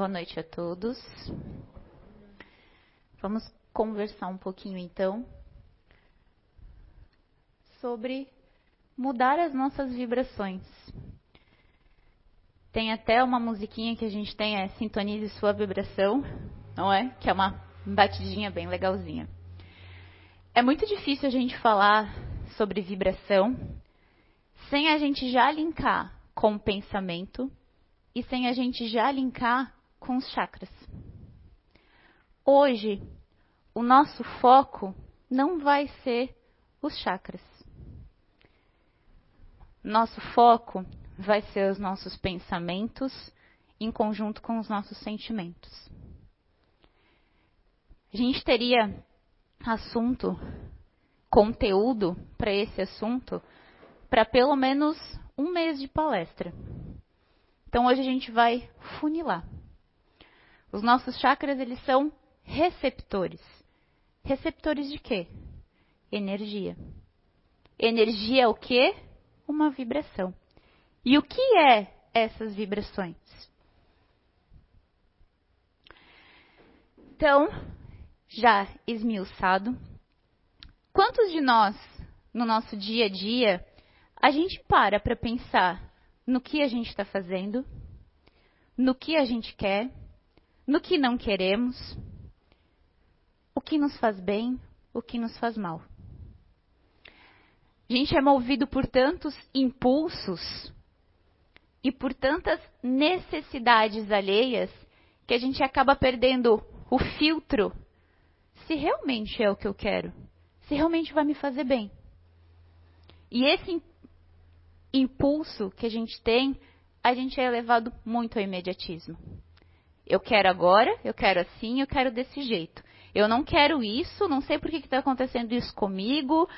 Boa noite a todos. Vamos conversar um pouquinho então sobre mudar as nossas vibrações. Tem até uma musiquinha que a gente tem, é Sintonize Sua Vibração, não é? Que é uma batidinha bem legalzinha. É muito difícil a gente falar sobre vibração sem a gente já linkar com o pensamento e sem a gente já linkar com os chakras. Hoje, o nosso foco não vai ser os chakras. Nosso foco vai ser os nossos pensamentos em conjunto com os nossos sentimentos. A gente teria assunto, conteúdo para esse assunto para pelo menos um mês de palestra. Então hoje a gente vai funilar. Os nossos chakras eles são receptores. Receptores de quê? Energia. Energia é o quê? Uma vibração. E o que é essas vibrações? Então, já esmiuçado, quantos de nós, no nosso dia a dia, a gente para para pensar no que a gente está fazendo, no que a gente quer, no que não queremos, o que nos faz bem, o que nos faz mal. A gente é movido por tantos impulsos e por tantas necessidades alheias que a gente acaba perdendo o filtro se realmente é o que eu quero, se realmente vai me fazer bem. E esse impulso que a gente tem, a gente é levado muito ao imediatismo. Eu quero agora, eu quero assim, eu quero desse jeito. Eu não quero isso, não sei por que está acontecendo isso comigo,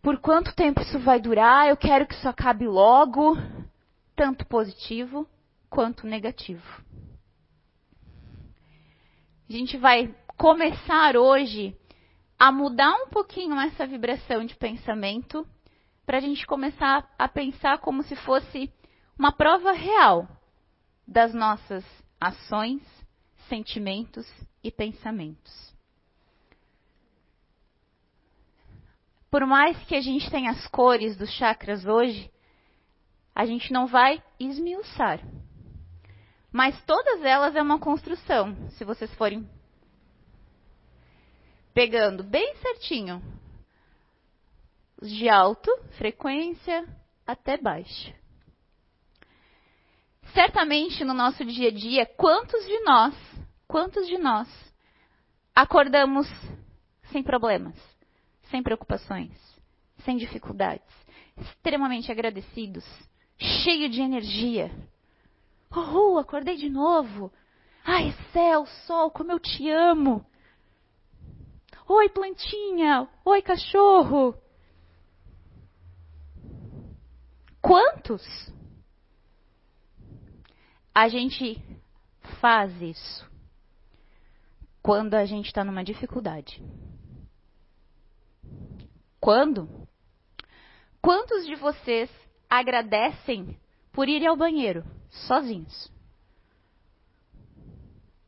por quanto tempo isso vai durar, eu quero que isso acabe logo, tanto positivo quanto negativo. A gente vai começar hoje a mudar um pouquinho essa vibração de pensamento para a gente começar a pensar como se fosse uma prova real das nossas ações, sentimentos e pensamentos. Por mais que a gente tenha as cores dos chakras hoje, a gente não vai esmiuçar. Mas todas elas é uma construção, se vocês forem pegando bem certinho de alto frequência até baixa. Certamente no nosso dia a dia, quantos de nós, quantos de nós acordamos sem problemas, sem preocupações, sem dificuldades, extremamente agradecidos, cheio de energia. Uhul, acordei de novo. Ai, céu, sol, como eu te amo. Oi, plantinha. Oi, cachorro. Quantos? A gente faz isso quando a gente está numa dificuldade. Quando? Quantos de vocês agradecem por ir ao banheiro sozinhos?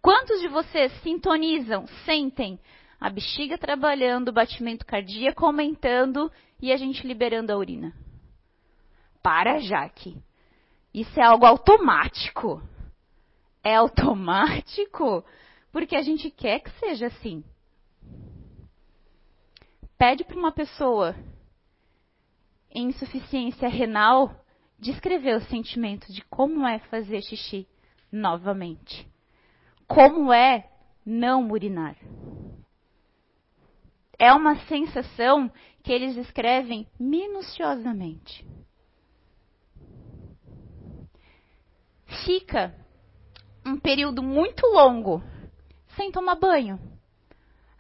Quantos de vocês sintonizam, sentem a bexiga trabalhando, o batimento cardíaco aumentando e a gente liberando a urina? Para, Jaque. Isso é algo automático. É automático porque a gente quer que seja assim. Pede para uma pessoa em insuficiência renal descrever o sentimento de como é fazer xixi novamente. Como é não urinar. É uma sensação que eles escrevem minuciosamente. Fica um período muito longo sem tomar banho.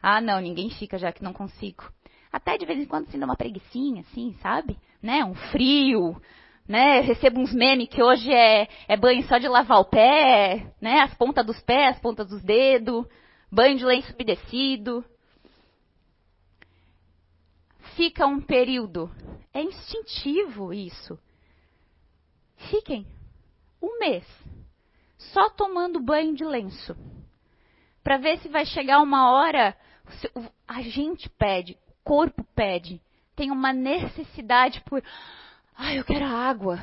Ah, não, ninguém fica já que não consigo. Até de vez em quando se dá uma preguiçinha, assim, sabe? Né? Um frio, né? recebo uns memes que hoje é, é banho só de lavar o pé, né? As pontas dos pés, as pontas dos dedos, banho de lenço umedecido. Fica um período. É instintivo isso. Fiquem um mês só tomando banho de lenço. Para ver se vai chegar uma hora, a gente pede, o corpo pede, tem uma necessidade por, ai, eu quero água.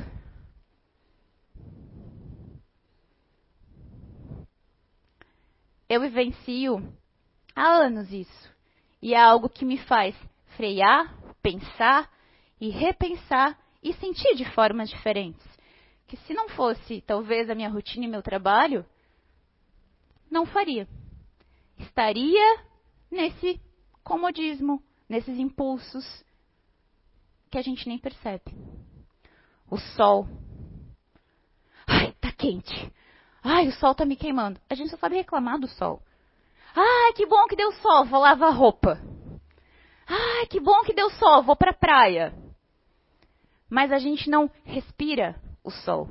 Eu vivencio há anos isso. E é algo que me faz frear, pensar e repensar e sentir de formas diferentes. Que se não fosse talvez a minha rotina e meu trabalho, não faria. Estaria nesse comodismo, nesses impulsos, que a gente nem percebe. O sol. Ai, tá quente. Ai, o sol tá me queimando. A gente só sabe reclamar do sol. Ai, que bom que deu sol, vou lavar roupa. Ai, que bom que deu sol, vou pra praia. Mas a gente não respira o sol.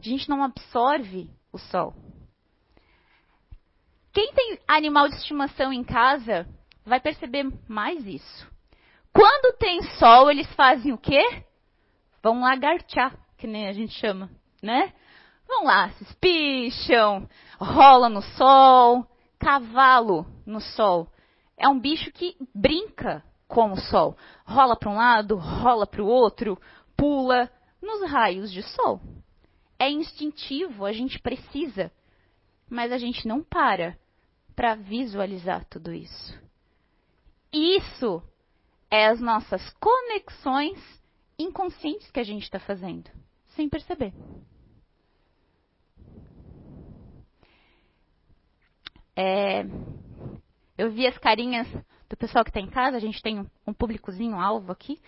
A gente não absorve o sol. Quem tem animal de estimação em casa vai perceber mais isso. Quando tem sol, eles fazem o quê? Vão lagartear, que nem a gente chama, né? Vão lá, se espicham, rola no sol. Cavalo no sol. É um bicho que brinca com o sol. Rola para um lado, rola para o outro, pula nos raios de sol. É instintivo, a gente precisa, mas a gente não para para visualizar tudo isso. Isso é as nossas conexões inconscientes que a gente está fazendo, sem perceber. É, eu vi as carinhas do pessoal que está em casa, a gente tem um, um públicozinho alvo aqui,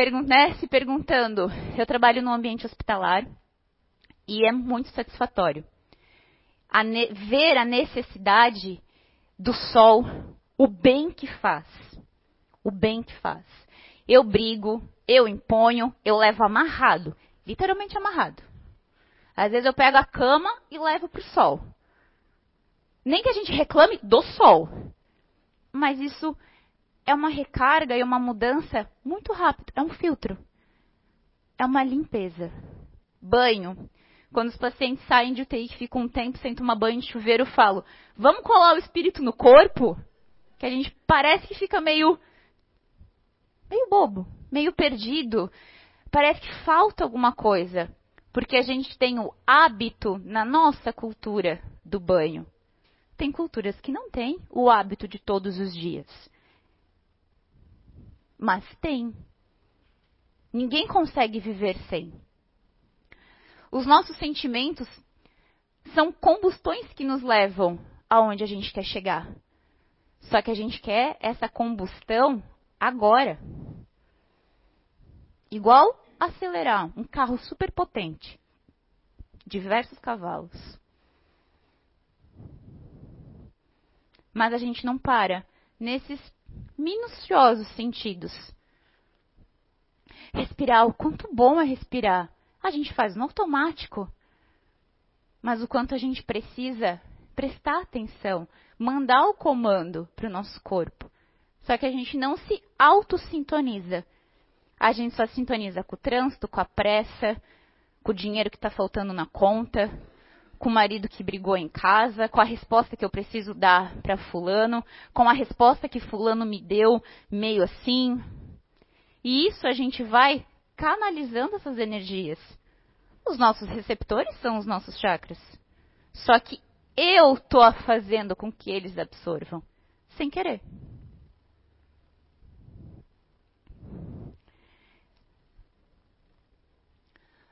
pergun né, se perguntando. Eu trabalho no ambiente hospitalar e é muito satisfatório a ver a necessidade do sol, o bem que faz. O bem que faz. Eu brigo, eu imponho, eu levo amarrado, literalmente amarrado. Às vezes eu pego a cama e levo para o sol. Nem que a gente reclame do sol, mas isso é uma recarga e uma mudança muito rápida. É um filtro. É uma limpeza. Banho. Quando os pacientes saem de UTI, que ficam um tempo sem tomar banho de chuveiro, eu falo: vamos colar o espírito no corpo? Que a gente parece que fica meio. meio bobo, meio perdido. Parece que falta alguma coisa. Porque a gente tem o hábito na nossa cultura do banho. Tem culturas que não têm o hábito de todos os dias. Mas tem. Ninguém consegue viver sem. Os nossos sentimentos são combustões que nos levam aonde a gente quer chegar. Só que a gente quer essa combustão agora. Igual acelerar um carro super potente, diversos cavalos. Mas a gente não para nesses minuciosos sentidos. Respirar, o quanto bom é respirar a gente faz no automático. Mas o quanto a gente precisa prestar atenção, mandar o comando para o nosso corpo. Só que a gente não se autossintoniza. A gente só sintoniza com o trânsito, com a pressa, com o dinheiro que está faltando na conta, com o marido que brigou em casa, com a resposta que eu preciso dar para fulano, com a resposta que fulano me deu, meio assim. E isso a gente vai canalizando essas energias. Os nossos receptores são os nossos chakras. Só que eu estou fazendo com que eles absorvam, sem querer.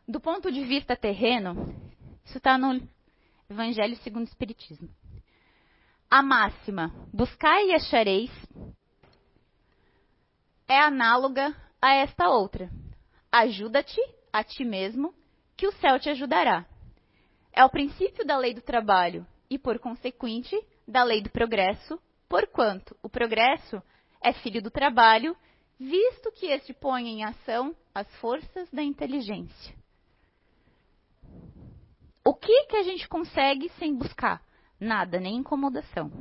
Do ponto de vista terreno, isso está no Evangelho segundo o Espiritismo. A máxima, buscai e achareis, é análoga a esta outra ajuda-te a ti mesmo, que o céu te ajudará. É o princípio da lei do trabalho e, por consequente, da lei do progresso, porquanto o progresso é filho do trabalho, visto que este põe em ação as forças da inteligência. O que que a gente consegue sem buscar? Nada, nem incomodação.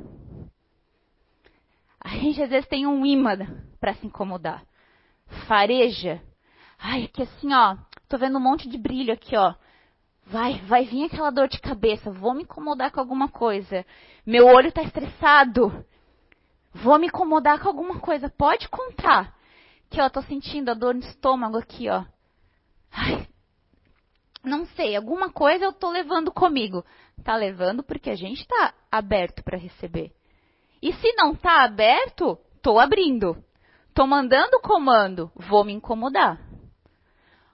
A gente às vezes tem um imã para se incomodar. Fareja Ai, aqui assim, ó. Tô vendo um monte de brilho aqui, ó. Vai, vai vir aquela dor de cabeça, vou me incomodar com alguma coisa. Meu olho está estressado. Vou me incomodar com alguma coisa. Pode contar. Que ó, tô sentindo a dor no estômago aqui, ó. Ai, não sei, alguma coisa eu tô levando comigo. Tá levando porque a gente tá aberto para receber. E se não tá aberto, tô abrindo. Tô mandando comando, vou me incomodar.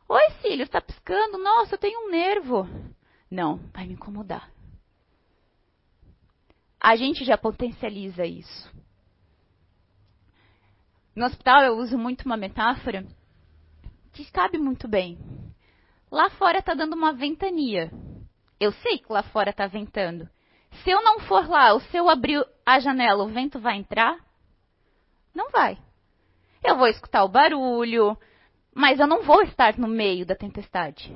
Oi, filho, está piscando? Nossa, eu tenho um nervo. Não, vai me incomodar. A gente já potencializa isso. No hospital eu uso muito uma metáfora que cabe muito bem. Lá fora está dando uma ventania. Eu sei que lá fora está ventando. Se eu não for lá, se eu abrir a janela, o vento vai entrar? Não vai. Eu vou escutar o barulho, mas eu não vou estar no meio da tempestade.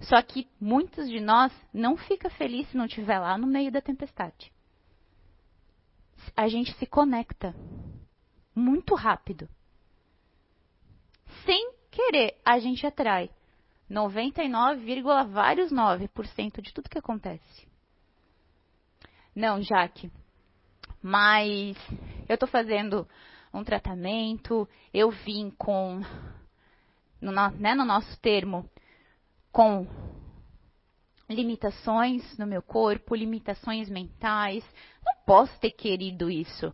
Só que muitos de nós não fica feliz se não estiver lá no meio da tempestade. A gente se conecta muito rápido. Sem querer, a gente atrai 99, vários 9% de tudo que acontece. Não, Jaque. Mas eu estou fazendo um tratamento, eu vim com no, né, no nosso termo, com limitações no meu corpo, limitações mentais. Não posso ter querido isso.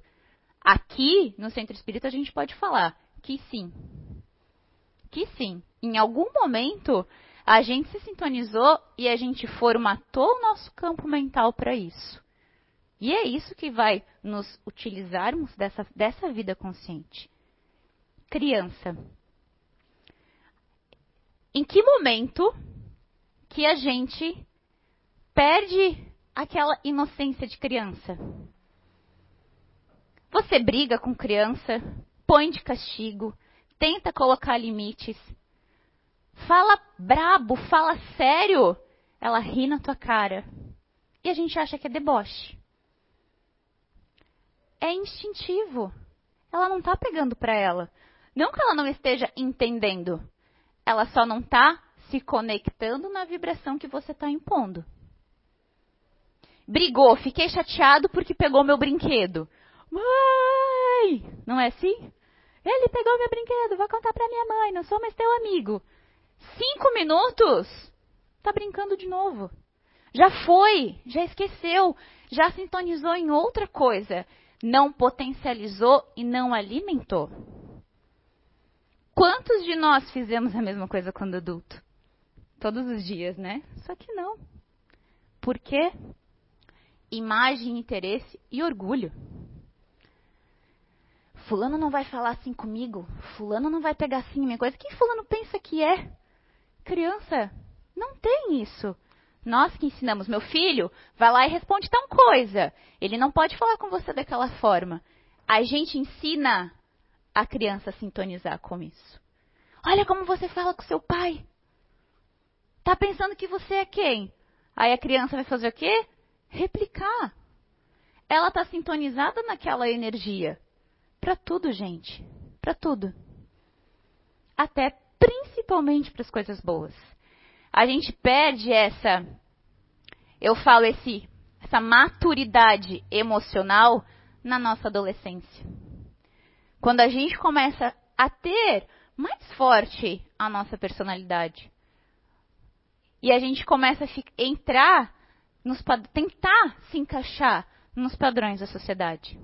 Aqui, no centro espírita, a gente pode falar que sim. Que sim. Em algum momento, a gente se sintonizou e a gente formatou o nosso campo mental para isso. E é isso que vai nos utilizarmos dessa, dessa vida consciente. Criança em que momento que a gente perde aquela inocência de criança? Você briga com criança, põe de castigo, tenta colocar limites, fala brabo, fala sério, ela ri na tua cara. E a gente acha que é deboche. É instintivo. Ela não está pegando para ela. Não que ela não esteja entendendo, ela só não está se conectando na vibração que você está impondo. Brigou, fiquei chateado porque pegou meu brinquedo. Mãe! Não é assim? Ele pegou meu brinquedo, vou contar para minha mãe, não sou mais teu amigo. Cinco minutos? Tá brincando de novo. Já foi, já esqueceu, já sintonizou em outra coisa. Não potencializou e não alimentou. Quantos de nós fizemos a mesma coisa quando adulto? Todos os dias, né? Só que não. Por quê? Imagem, interesse e orgulho. Fulano não vai falar assim comigo. Fulano não vai pegar assim minha coisa. Quem fulano pensa que é? Criança, não tem isso. Nós que ensinamos meu filho, vai lá e responde tal coisa. Ele não pode falar com você daquela forma. A gente ensina a criança sintonizar com isso. Olha como você fala com seu pai. Tá pensando que você é quem? Aí a criança vai fazer o quê? Replicar. Ela está sintonizada naquela energia. Para tudo, gente. Para tudo. Até principalmente para as coisas boas. A gente perde essa, eu falo esse, essa maturidade emocional na nossa adolescência. Quando a gente começa a ter mais forte a nossa personalidade. E a gente começa a entrar, nos, tentar se encaixar nos padrões da sociedade.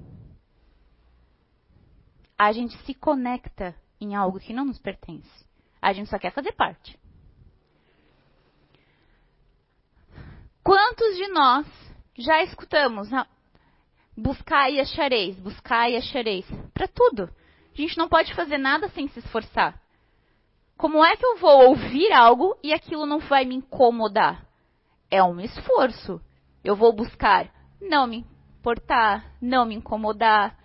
A gente se conecta em algo que não nos pertence. A gente só quer fazer parte. Quantos de nós já escutamos buscar e achareis, buscar e achareis. Para tudo. A gente não pode fazer nada sem se esforçar. Como é que eu vou ouvir algo e aquilo não vai me incomodar? É um esforço. Eu vou buscar não me importar, não me incomodar,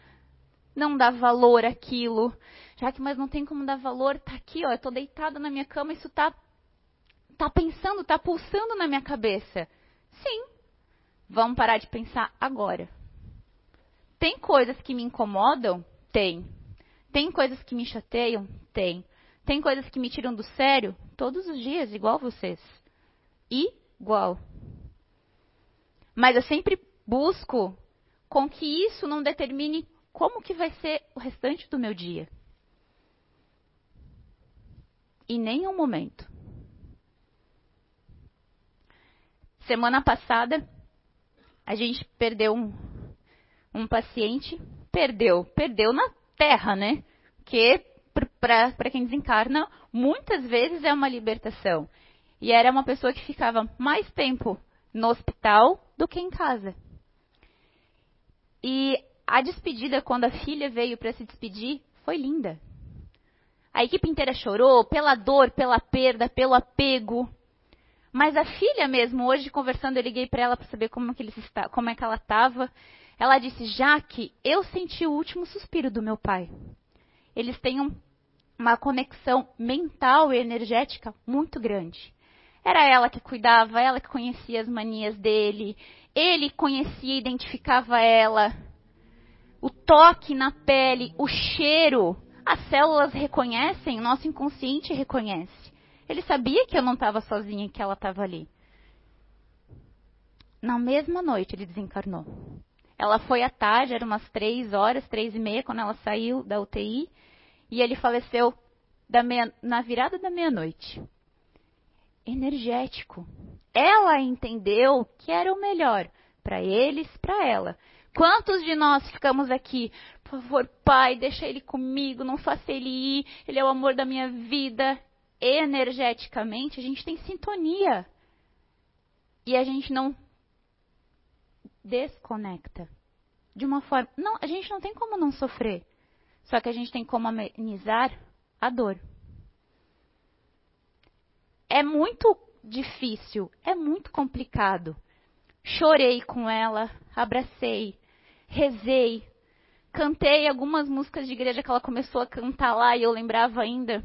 não dar valor àquilo. Já que mas não tem como dar valor, tá aqui, ó, eu tô deitada na minha cama, isso tá tá pensando, tá pulsando na minha cabeça. Sim. Vamos parar de pensar agora. Tem coisas que me incomodam? Tem. Tem coisas que me chateiam? Tem. Tem coisas que me tiram do sério? Todos os dias, igual vocês. igual. Mas eu sempre busco com que isso não determine como que vai ser o restante do meu dia. Em nenhum momento. Semana passada, a gente perdeu um, um paciente. Perdeu, perdeu na terra, né? Que para quem desencarna, muitas vezes é uma libertação. E era uma pessoa que ficava mais tempo no hospital do que em casa. E a despedida, quando a filha veio para se despedir, foi linda. A equipe inteira chorou pela dor, pela perda, pelo apego. Mas a filha mesmo, hoje conversando, eu liguei para ela para saber como, que está, como é que ela estava. Ela disse, Jaque, eu senti o último suspiro do meu pai. Eles têm um, uma conexão mental e energética muito grande. Era ela que cuidava, ela que conhecia as manias dele, ele conhecia e identificava ela. O toque na pele, o cheiro, as células reconhecem, o nosso inconsciente reconhece. Ele sabia que eu não estava sozinha, que ela estava ali. Na mesma noite ele desencarnou. Ela foi à tarde, eram umas três horas, três e meia, quando ela saiu da UTI, e ele faleceu meia, na virada da meia-noite. Energético. Ela entendeu que era o melhor para eles, para ela. Quantos de nós ficamos aqui, por favor, pai, deixa ele comigo, não faça ele ir, ele é o amor da minha vida. Energeticamente, a gente tem sintonia. E a gente não desconecta. De uma forma. Não, a gente não tem como não sofrer. Só que a gente tem como amenizar a dor. É muito difícil, é muito complicado. Chorei com ela, abracei, rezei, cantei algumas músicas de igreja que ela começou a cantar lá e eu lembrava ainda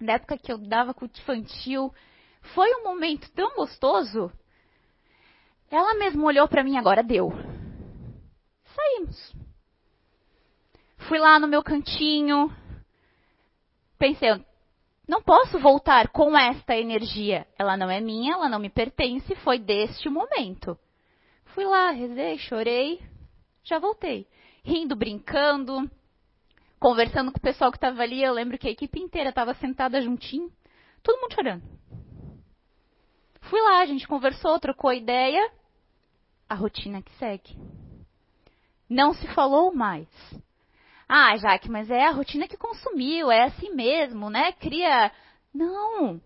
da época que eu dava culto infantil. Foi um momento tão gostoso. Ela mesma olhou para mim agora deu. Saímos. Fui lá no meu cantinho. Pensei, não posso voltar com esta energia. Ela não é minha, ela não me pertence, foi deste momento. Fui lá, rezei, chorei, já voltei. Rindo, brincando, conversando com o pessoal que estava ali. Eu lembro que a equipe inteira estava sentada juntinho, todo mundo chorando. Fui lá, a gente conversou, trocou ideia. A rotina que segue. Não se falou mais. Ah, Jaque, mas é a rotina que consumiu, é assim mesmo, né? Cria. Não!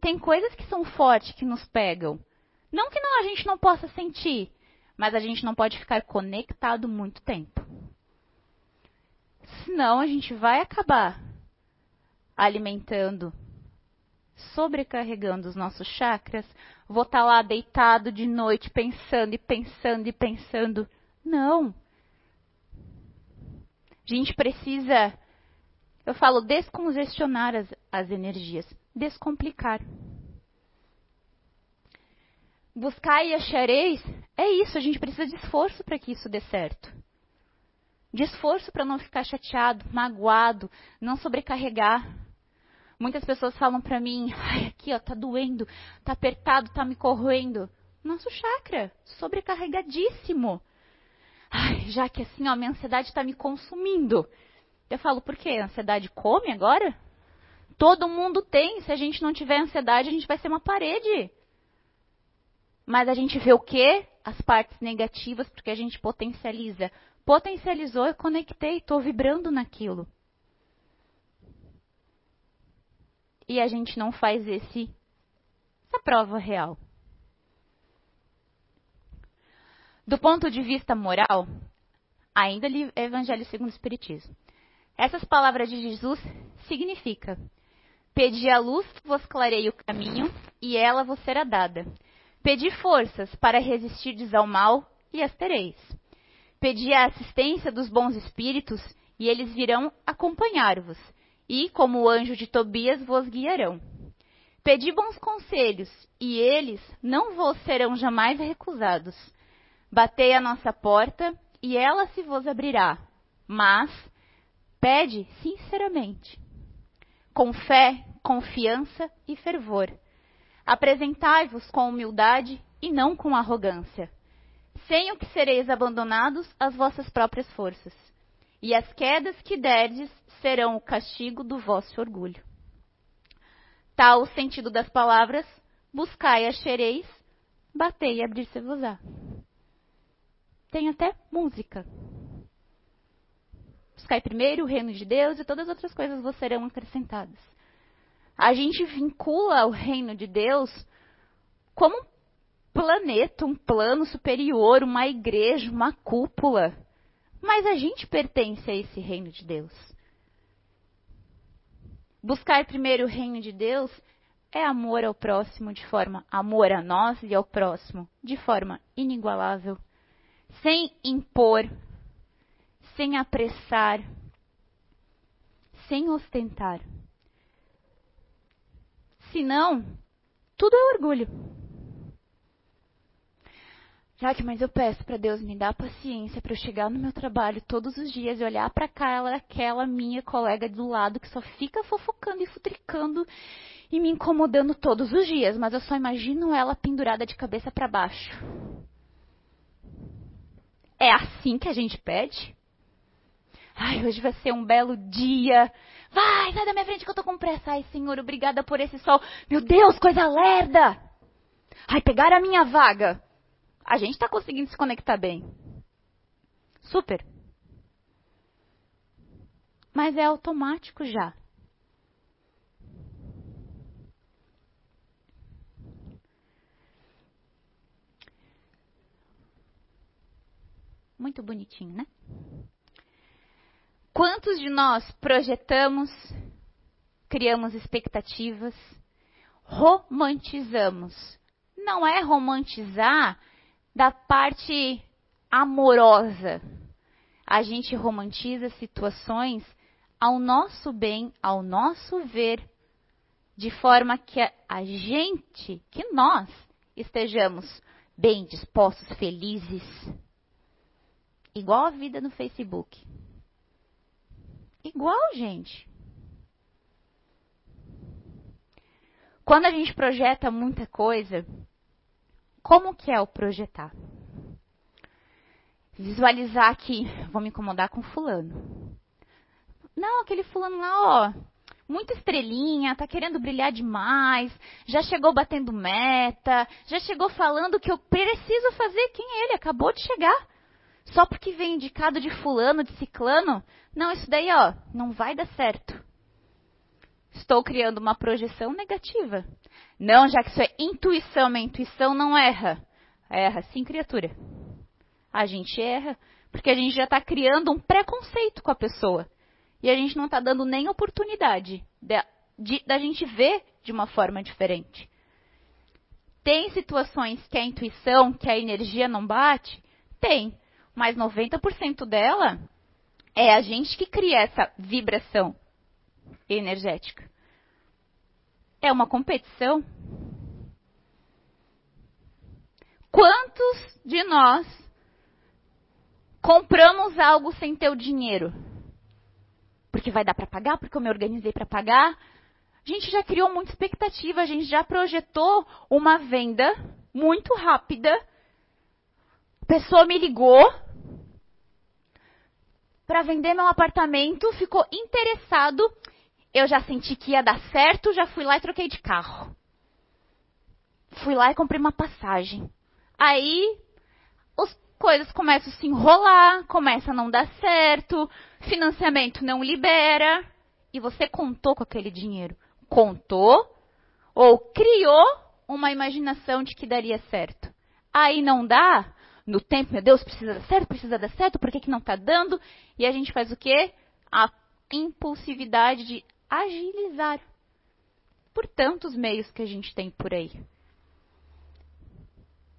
Tem coisas que são fortes que nos pegam. Não que não, a gente não possa sentir, mas a gente não pode ficar conectado muito tempo. Senão a gente vai acabar alimentando, sobrecarregando os nossos chakras. Vou estar tá lá deitado de noite pensando e pensando e pensando. Não! A gente precisa, eu falo, descongestionar as, as energias, descomplicar. Buscar e achareis, é isso, a gente precisa de esforço para que isso dê certo. De esforço para não ficar chateado, magoado, não sobrecarregar. Muitas pessoas falam para mim, ai, aqui ó, tá doendo, tá apertado, tá me corroendo. Nosso chakra, sobrecarregadíssimo. Ai, já que assim, ó, minha ansiedade está me consumindo. Eu falo, por quê? A ansiedade come agora? Todo mundo tem. Se a gente não tiver ansiedade, a gente vai ser uma parede. Mas a gente vê o quê? As partes negativas, porque a gente potencializa. Potencializou, eu conectei, estou vibrando naquilo. E a gente não faz esse, essa prova real. Do ponto de vista moral, ainda li Evangelho segundo o Espiritismo. Essas palavras de Jesus significam: Pedi a luz, vos clarei o caminho, e ela vos será dada. Pedi forças para resistirdes ao mal, e as tereis. Pedi a assistência dos bons espíritos, e eles virão acompanhar-vos, e, como o anjo de Tobias, vos guiarão. Pedi bons conselhos, e eles não vos serão jamais recusados. Batei a nossa porta e ela se vos abrirá. Mas pede sinceramente, com fé, confiança e fervor. Apresentai-vos com humildade e não com arrogância, sem o que sereis abandonados às vossas próprias forças. E as quedas que derdes serão o castigo do vosso orgulho. Tal o sentido das palavras: buscai achereis, batei e abrir-se-vos-á. Tem até música. Buscai primeiro o reino de Deus e todas as outras coisas vos serão acrescentadas. A gente vincula o reino de Deus como um planeta, um plano superior, uma igreja, uma cúpula. Mas a gente pertence a esse reino de Deus. Buscar primeiro o reino de Deus é amor ao próximo de forma amor a nós e ao próximo de forma inigualável, sem impor, sem apressar, sem ostentar. Senão, tudo é orgulho. Jaque, mas eu peço para Deus me dar paciência para eu chegar no meu trabalho todos os dias e olhar para cara aquela minha colega do lado que só fica fofocando e futricando e me incomodando todos os dias, mas eu só imagino ela pendurada de cabeça para baixo. É assim que a gente pede? Ai, hoje vai ser um belo dia. Vai, sai da minha frente que eu tô com pressa. Ai, Senhor, obrigada por esse sol. Meu Deus, coisa lerda! Ai, pegaram a minha vaga a gente está conseguindo se conectar bem. Super. Mas é automático já. Muito bonitinho, né? Quantos de nós projetamos, criamos expectativas, romantizamos? Não é romantizar da parte amorosa. A gente romantiza situações ao nosso bem, ao nosso ver, de forma que a gente, que nós, estejamos bem dispostos, felizes. Igual a vida no Facebook. Igual, gente. Quando a gente projeta muita coisa, como que é o projetar? Visualizar que vou me incomodar com fulano. Não, aquele fulano lá, ó, muita estrelinha, tá querendo brilhar demais, já chegou batendo meta, já chegou falando que eu preciso fazer quem é ele, acabou de chegar. Só porque vem indicado de fulano, de ciclano, não, isso daí, ó, não vai dar certo. Estou criando uma projeção negativa. Não, já que isso é intuição, a intuição não erra. Erra sim, criatura. A gente erra porque a gente já está criando um preconceito com a pessoa. E a gente não está dando nem oportunidade da gente ver de uma forma diferente. Tem situações que a intuição, que a energia não bate? Tem. Mas 90% dela é a gente que cria essa vibração energética. É uma competição. Quantos de nós compramos algo sem ter o dinheiro? Porque vai dar para pagar, porque eu me organizei para pagar. A gente já criou muita expectativa, a gente já projetou uma venda muito rápida. A pessoa me ligou para vender meu apartamento, ficou interessado eu já senti que ia dar certo, já fui lá e troquei de carro. Fui lá e comprei uma passagem. Aí as coisas começam a se enrolar, começa a não dar certo, financiamento não libera. E você contou com aquele dinheiro. Contou ou criou uma imaginação de que daria certo. Aí não dá, no tempo, meu Deus, precisa dar certo, precisa dar certo, por que, que não está dando? E a gente faz o quê? A impulsividade de agilizar por tantos meios que a gente tem por aí.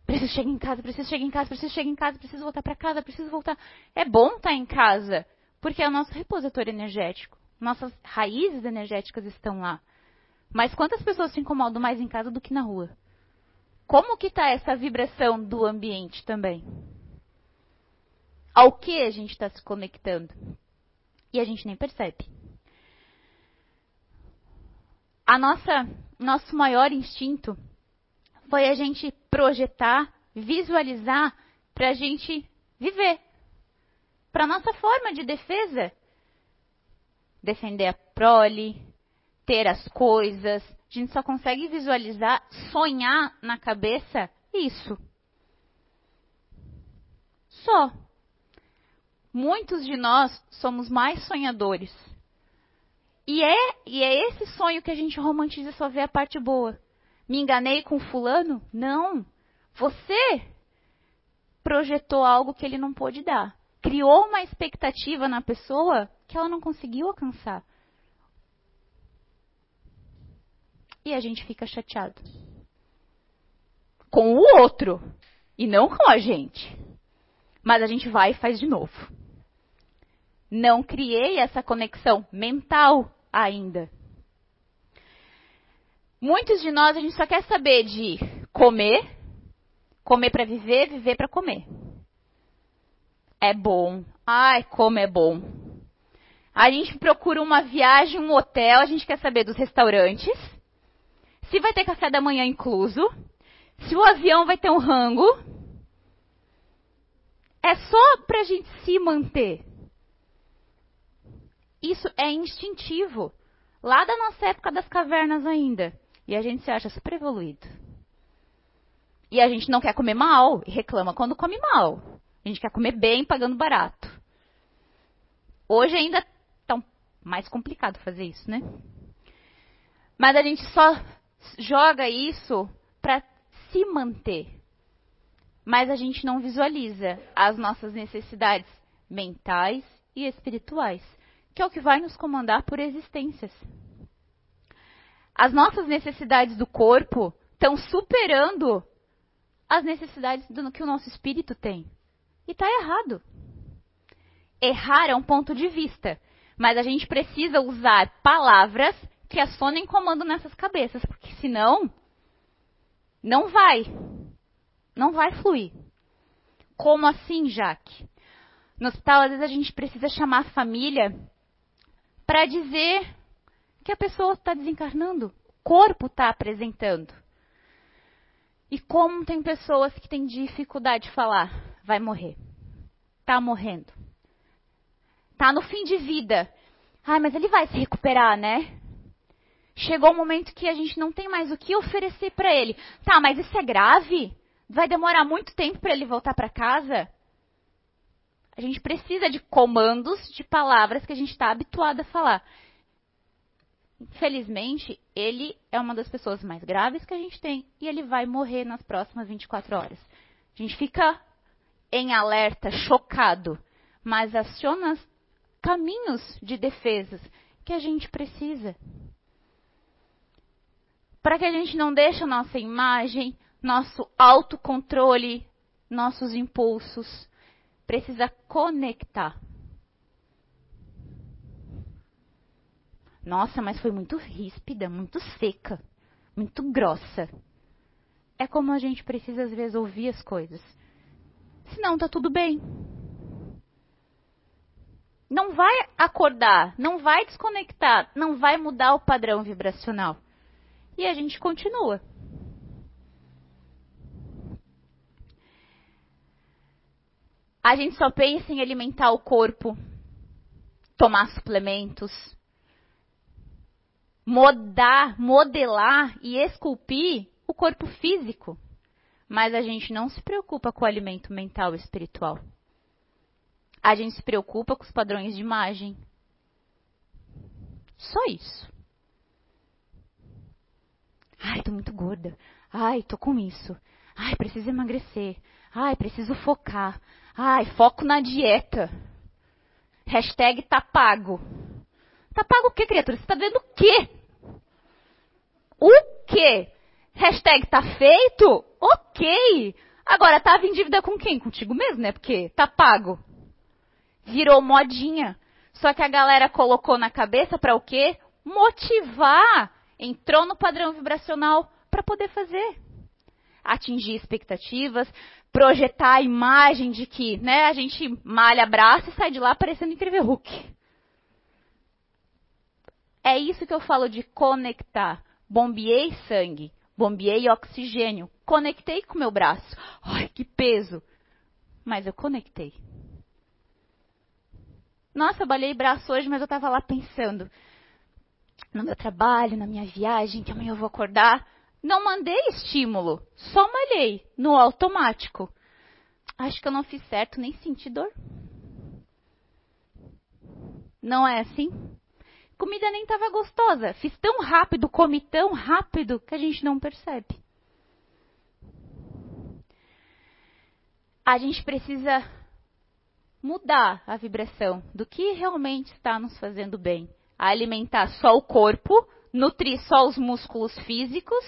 Preciso chegar em casa, preciso chegar em casa, preciso chegar em casa, preciso voltar para casa, preciso voltar. É bom estar em casa, porque é o nosso repositório energético. Nossas raízes energéticas estão lá. Mas quantas pessoas se incomodam mais em casa do que na rua? Como que está essa vibração do ambiente também? Ao que a gente está se conectando? E a gente nem percebe a nossa nosso maior instinto foi a gente projetar, visualizar para a gente viver. Para nossa forma de defesa. Defender a prole, ter as coisas. A gente só consegue visualizar, sonhar na cabeça isso. Só. Muitos de nós somos mais sonhadores. E é, e é esse sonho que a gente romantiza só ver a parte boa. Me enganei com fulano? Não. Você projetou algo que ele não pôde dar. Criou uma expectativa na pessoa que ela não conseguiu alcançar. E a gente fica chateado. Com o outro. E não com a gente. Mas a gente vai e faz de novo. Não criei essa conexão mental ainda. Muitos de nós a gente só quer saber de comer, comer para viver, viver para comer. É bom. Ai, como é bom. A gente procura uma viagem, um hotel, a gente quer saber dos restaurantes, se vai ter café da manhã incluso, se o avião vai ter um rango. É só pra gente se manter. Isso é instintivo. Lá da nossa época das cavernas ainda. E a gente se acha super evoluído. E a gente não quer comer mal e reclama quando come mal. A gente quer comer bem pagando barato. Hoje ainda tá mais complicado fazer isso, né? Mas a gente só joga isso para se manter. Mas a gente não visualiza as nossas necessidades mentais e espirituais, que é o que vai nos comandar por existências. As nossas necessidades do corpo estão superando as necessidades do que o nosso espírito tem. E está errado. Errar é um ponto de vista, mas a gente precisa usar palavras que acionem comando nessas cabeças, porque senão não vai. Não vai fluir. Como assim, Jaque? No hospital, às vezes a gente precisa chamar a família para dizer que a pessoa está desencarnando, o corpo está apresentando. E como tem pessoas que têm dificuldade de falar, vai morrer. Está morrendo. Está no fim de vida. Ai, mas ele vai se recuperar, né? Chegou o um momento que a gente não tem mais o que oferecer para ele. Tá, mas isso é grave? Vai demorar muito tempo para ele voltar para casa? A gente precisa de comandos, de palavras que a gente está habituado a falar. Infelizmente, ele é uma das pessoas mais graves que a gente tem e ele vai morrer nas próximas 24 horas. A gente fica em alerta, chocado, mas aciona caminhos de defesas que a gente precisa. Para que a gente não deixe a nossa imagem, nosso autocontrole, nossos impulsos, precisa conectar. Nossa, mas foi muito ríspida, muito seca, muito grossa. É como a gente precisa às vezes ouvir as coisas. Senão tá tudo bem. Não vai acordar, não vai desconectar, não vai mudar o padrão vibracional. E a gente continua. A gente só pensa em alimentar o corpo, tomar suplementos, modar, modelar e esculpir o corpo físico. Mas a gente não se preocupa com o alimento mental e espiritual. A gente se preocupa com os padrões de imagem. Só isso. Ai, tô muito gorda. Ai, tô com isso. Ai, preciso emagrecer. Ai, preciso focar. Ai, foco na dieta. Hashtag tá pago. Tá pago o quê, criatura? Você tá vendo o quê? O quê? Hashtag tá feito? Ok. Agora, tava em dívida com quem? Contigo mesmo, né? Porque tá pago. Virou modinha. Só que a galera colocou na cabeça para o quê? Motivar. Entrou no padrão vibracional para poder fazer. Atingir expectativas, projetar a imagem de que, né, a gente malha braço e sai de lá parecendo incrível Hulk. É isso que eu falo de conectar. Bombeei sangue, bombeei oxigênio, conectei com o meu braço. Ai, que peso! Mas eu conectei. Nossa, eu balei braço hoje, mas eu estava lá pensando no meu trabalho, na minha viagem, que amanhã eu vou acordar. Não mandei estímulo, só malhei no automático. Acho que eu não fiz certo, nem senti dor. Não é assim? Comida nem estava gostosa. Fiz tão rápido, comi tão rápido que a gente não percebe. A gente precisa mudar a vibração do que realmente está nos fazendo bem. Alimentar só o corpo, nutrir só os músculos físicos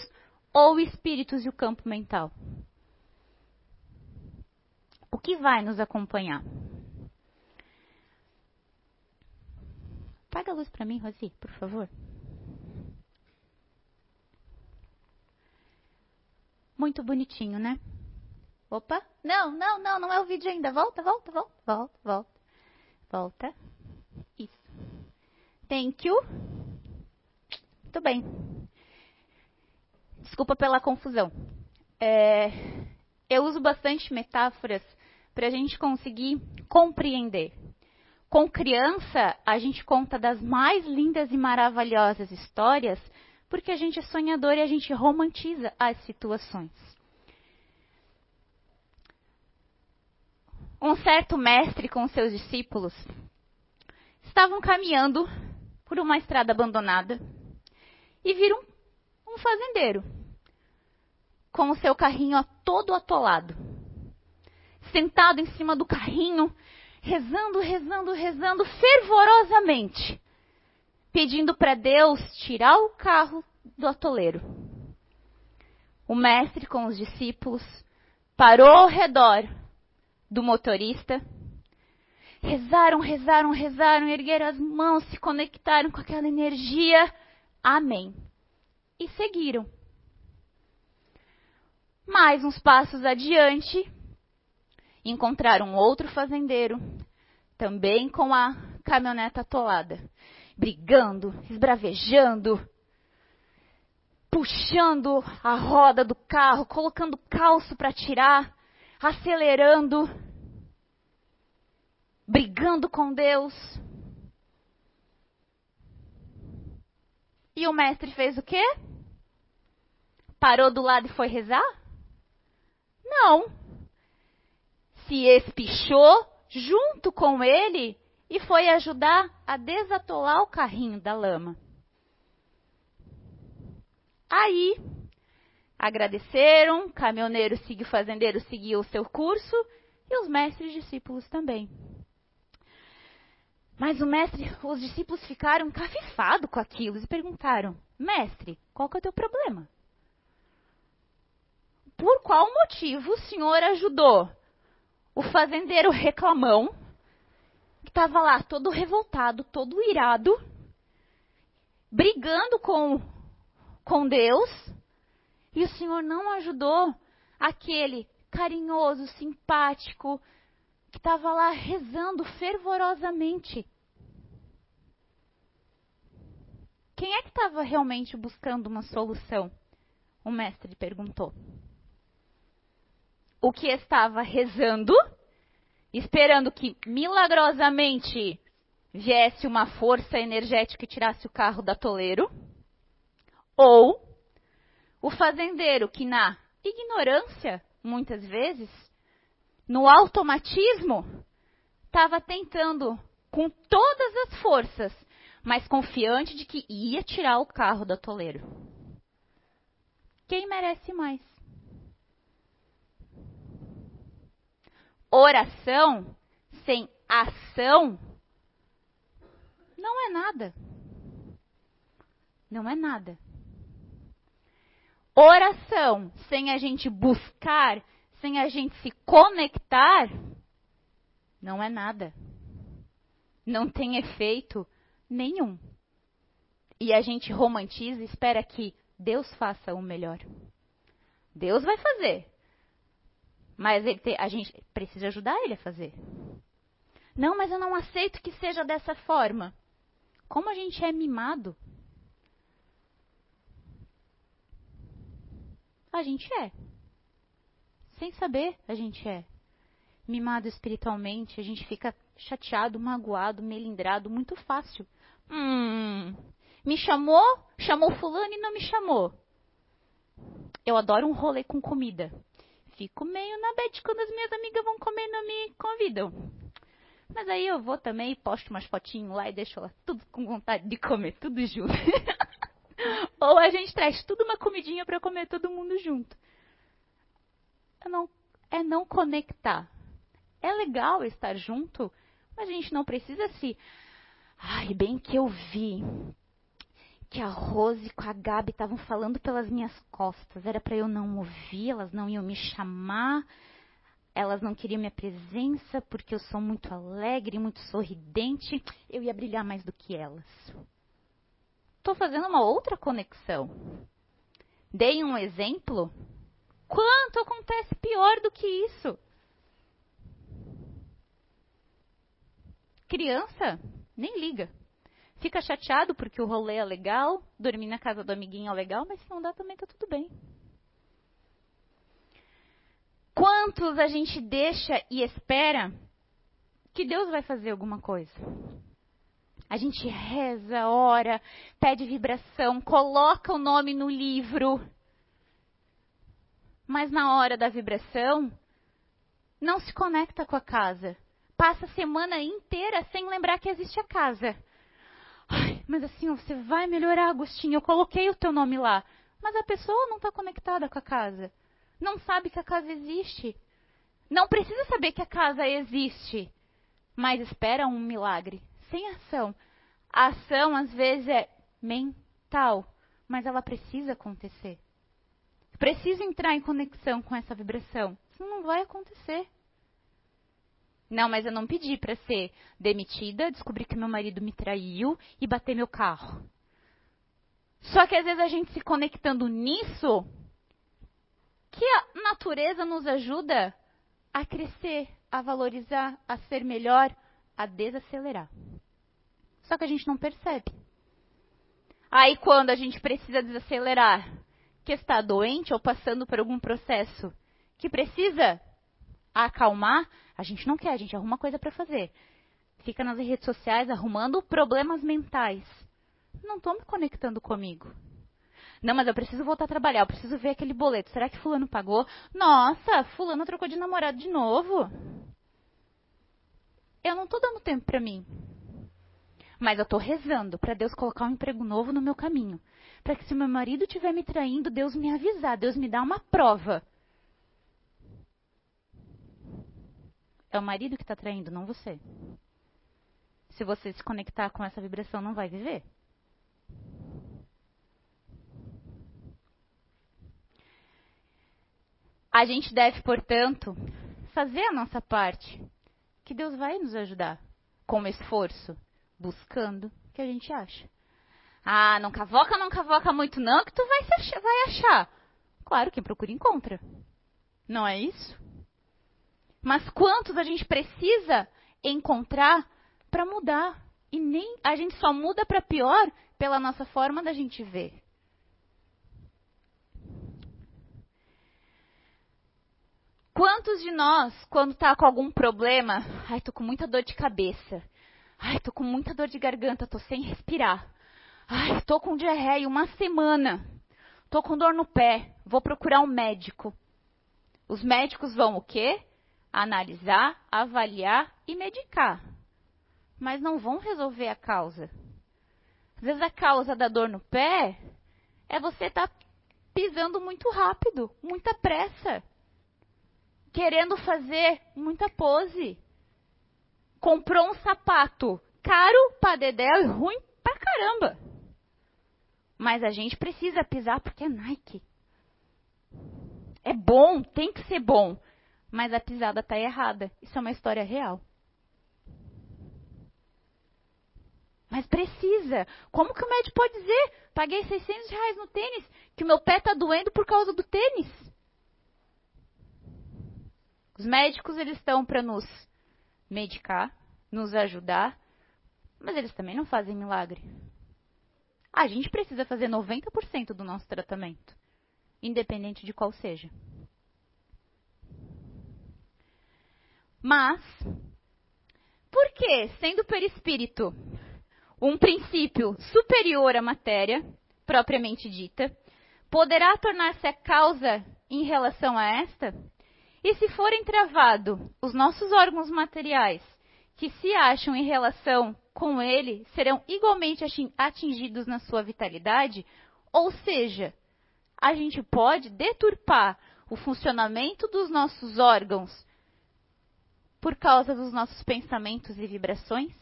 ou espíritos e o campo mental? O que vai nos acompanhar? Apaga a luz para mim, Rosi, por favor. Muito bonitinho, né? Opa, não, não, não, não é o vídeo ainda. Volta, volta, volta, volta, volta. Volta. Thank you. Muito bem. Desculpa pela confusão. É, eu uso bastante metáforas para a gente conseguir compreender. Com criança, a gente conta das mais lindas e maravilhosas histórias porque a gente é sonhador e a gente romantiza as situações. Um certo mestre com seus discípulos estavam caminhando por uma estrada abandonada e viram um fazendeiro com o seu carrinho todo atolado. Sentado em cima do carrinho, rezando, rezando, rezando fervorosamente, pedindo para Deus tirar o carro do atoleiro. O mestre com os discípulos parou ao redor do motorista. Rezaram, rezaram, rezaram, ergueram as mãos, se conectaram com aquela energia. Amém. E seguiram. Mais uns passos adiante, encontraram outro fazendeiro, também com a caminhoneta atolada, brigando, esbravejando, puxando a roda do carro, colocando calço para tirar, acelerando, brigando com Deus. E o mestre fez o quê? Parou do lado e foi rezar? Não se espichou junto com ele e foi ajudar a desatolar o carrinho da lama. Aí, agradeceram, caminhoneiro seguiu, fazendeiro seguiu o seu curso e os mestres discípulos também. Mas o mestre, os discípulos ficaram cafifados com aquilo e perguntaram: Mestre, qual que é o teu problema? Por qual motivo o senhor ajudou o fazendeiro reclamão, que estava lá todo revoltado, todo irado, brigando com, com Deus, e o Senhor não ajudou aquele carinhoso, simpático, que estava lá rezando fervorosamente. Quem é que estava realmente buscando uma solução? O mestre perguntou o que estava rezando, esperando que milagrosamente viesse uma força energética e tirasse o carro da toleiro, ou o fazendeiro que na ignorância, muitas vezes, no automatismo, estava tentando com todas as forças, mas confiante de que ia tirar o carro da toleiro. Quem merece mais? oração sem ação não é nada. Não é nada. Oração sem a gente buscar, sem a gente se conectar, não é nada. Não tem efeito nenhum. E a gente romantiza e espera que Deus faça o melhor. Deus vai fazer. Mas te, a gente precisa ajudar ele a fazer. Não, mas eu não aceito que seja dessa forma. Como a gente é mimado? A gente é. Sem saber, a gente é. Mimado espiritualmente, a gente fica chateado, magoado, melindrado, muito fácil. Hum, me chamou, chamou fulano e não me chamou. Eu adoro um rolê com comida. Fico meio na bed quando as minhas amigas vão comer e não me convidam. Mas aí eu vou também posto umas fotinhos lá e deixo lá tudo com vontade de comer, tudo junto. Ou a gente traz tudo uma comidinha para comer todo mundo junto. É não, é não conectar. É legal estar junto, mas a gente não precisa se. Ai, bem que eu vi que a Rose com a Gabi estavam falando pelas minhas costas. Era para eu não ouvir, elas não iam me chamar. Elas não queriam minha presença porque eu sou muito alegre, muito sorridente. Eu ia brilhar mais do que elas. Estou fazendo uma outra conexão. Dei um exemplo. Quanto acontece pior do que isso? Criança nem liga. Fica chateado porque o rolê é legal, dormir na casa do amiguinho é legal, mas se não dá também tá tudo bem. Quantos a gente deixa e espera que Deus vai fazer alguma coisa? A gente reza, ora, pede vibração, coloca o nome no livro. Mas na hora da vibração, não se conecta com a casa. Passa a semana inteira sem lembrar que existe a casa. Ai, mas assim, você vai melhorar, Agostinho. Eu coloquei o teu nome lá. Mas a pessoa não está conectada com a casa não sabe que a casa existe. Não precisa saber que a casa existe, mas espera um milagre, sem ação. A ação, às vezes, é mental, mas ela precisa acontecer. Precisa entrar em conexão com essa vibração, senão não vai acontecer. Não, mas eu não pedi para ser demitida, descobrir que meu marido me traiu e bater meu carro. Só que às vezes a gente se conectando nisso, que a natureza nos ajuda a crescer, a valorizar, a ser melhor, a desacelerar. Só que a gente não percebe. Aí quando a gente precisa desacelerar, que está doente ou passando por algum processo que precisa acalmar, a gente não quer, a gente arruma coisa para fazer. Fica nas redes sociais arrumando problemas mentais. Não estou me conectando comigo. Não, mas eu preciso voltar a trabalhar, eu preciso ver aquele boleto. Será que fulano pagou? Nossa, fulano trocou de namorado de novo. Eu não estou dando tempo para mim. Mas eu estou rezando para Deus colocar um emprego novo no meu caminho. Para que se meu marido estiver me traindo, Deus me avisar, Deus me dá uma prova. É o marido que está traindo, não você. Se você se conectar com essa vibração, não vai viver. A gente deve, portanto, fazer a nossa parte, que Deus vai nos ajudar com esforço, buscando o que a gente acha. Ah, não cavoca, não cavoca muito não, que tu vai, achar, vai achar. Claro, quem procura encontra. Não é isso? Mas quantos a gente precisa encontrar para mudar? E nem a gente só muda para pior pela nossa forma da gente ver. Quantos de nós, quando tá com algum problema, ai, tô com muita dor de cabeça, ai, tô com muita dor de garganta, tô sem respirar, ai, tô com diarreia uma semana, tô com dor no pé, vou procurar um médico. Os médicos vão o quê? Analisar, avaliar e medicar. Mas não vão resolver a causa. Às vezes a causa da dor no pé é você estar tá pisando muito rápido, muita pressa querendo fazer muita pose. Comprou um sapato caro pra dedéu e ruim pra caramba. Mas a gente precisa pisar porque é Nike. É bom, tem que ser bom. Mas a pisada tá errada. Isso é uma história real. Mas precisa. Como que o médico pode dizer? Paguei 600 reais no tênis, que o meu pé tá doendo por causa do tênis. Os médicos eles estão para nos medicar, nos ajudar, mas eles também não fazem milagre. A gente precisa fazer 90% do nosso tratamento, independente de qual seja. Mas, por que, sendo o perispírito um princípio superior à matéria, propriamente dita, poderá tornar-se a causa em relação a esta? E se forem travado os nossos órgãos materiais que se acham em relação com ele, serão igualmente atingidos na sua vitalidade? Ou seja, a gente pode deturpar o funcionamento dos nossos órgãos por causa dos nossos pensamentos e vibrações?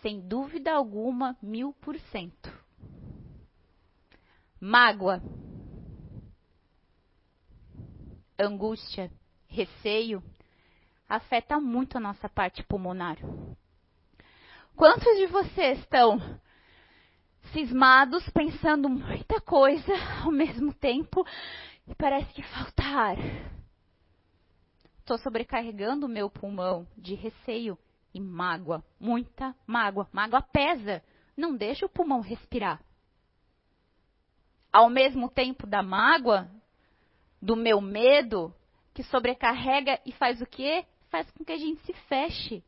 Sem dúvida alguma, mil por cento. Mágoa, angústia, receio afeta muito a nossa parte pulmonar. Quantos de vocês estão cismados, pensando muita coisa ao mesmo tempo e parece que falta ar? Estou sobrecarregando o meu pulmão de receio e mágoa, muita mágoa. Mágoa pesa, não deixa o pulmão respirar. Ao mesmo tempo da mágoa, do meu medo, que sobrecarrega e faz o quê? Faz com que a gente se feche.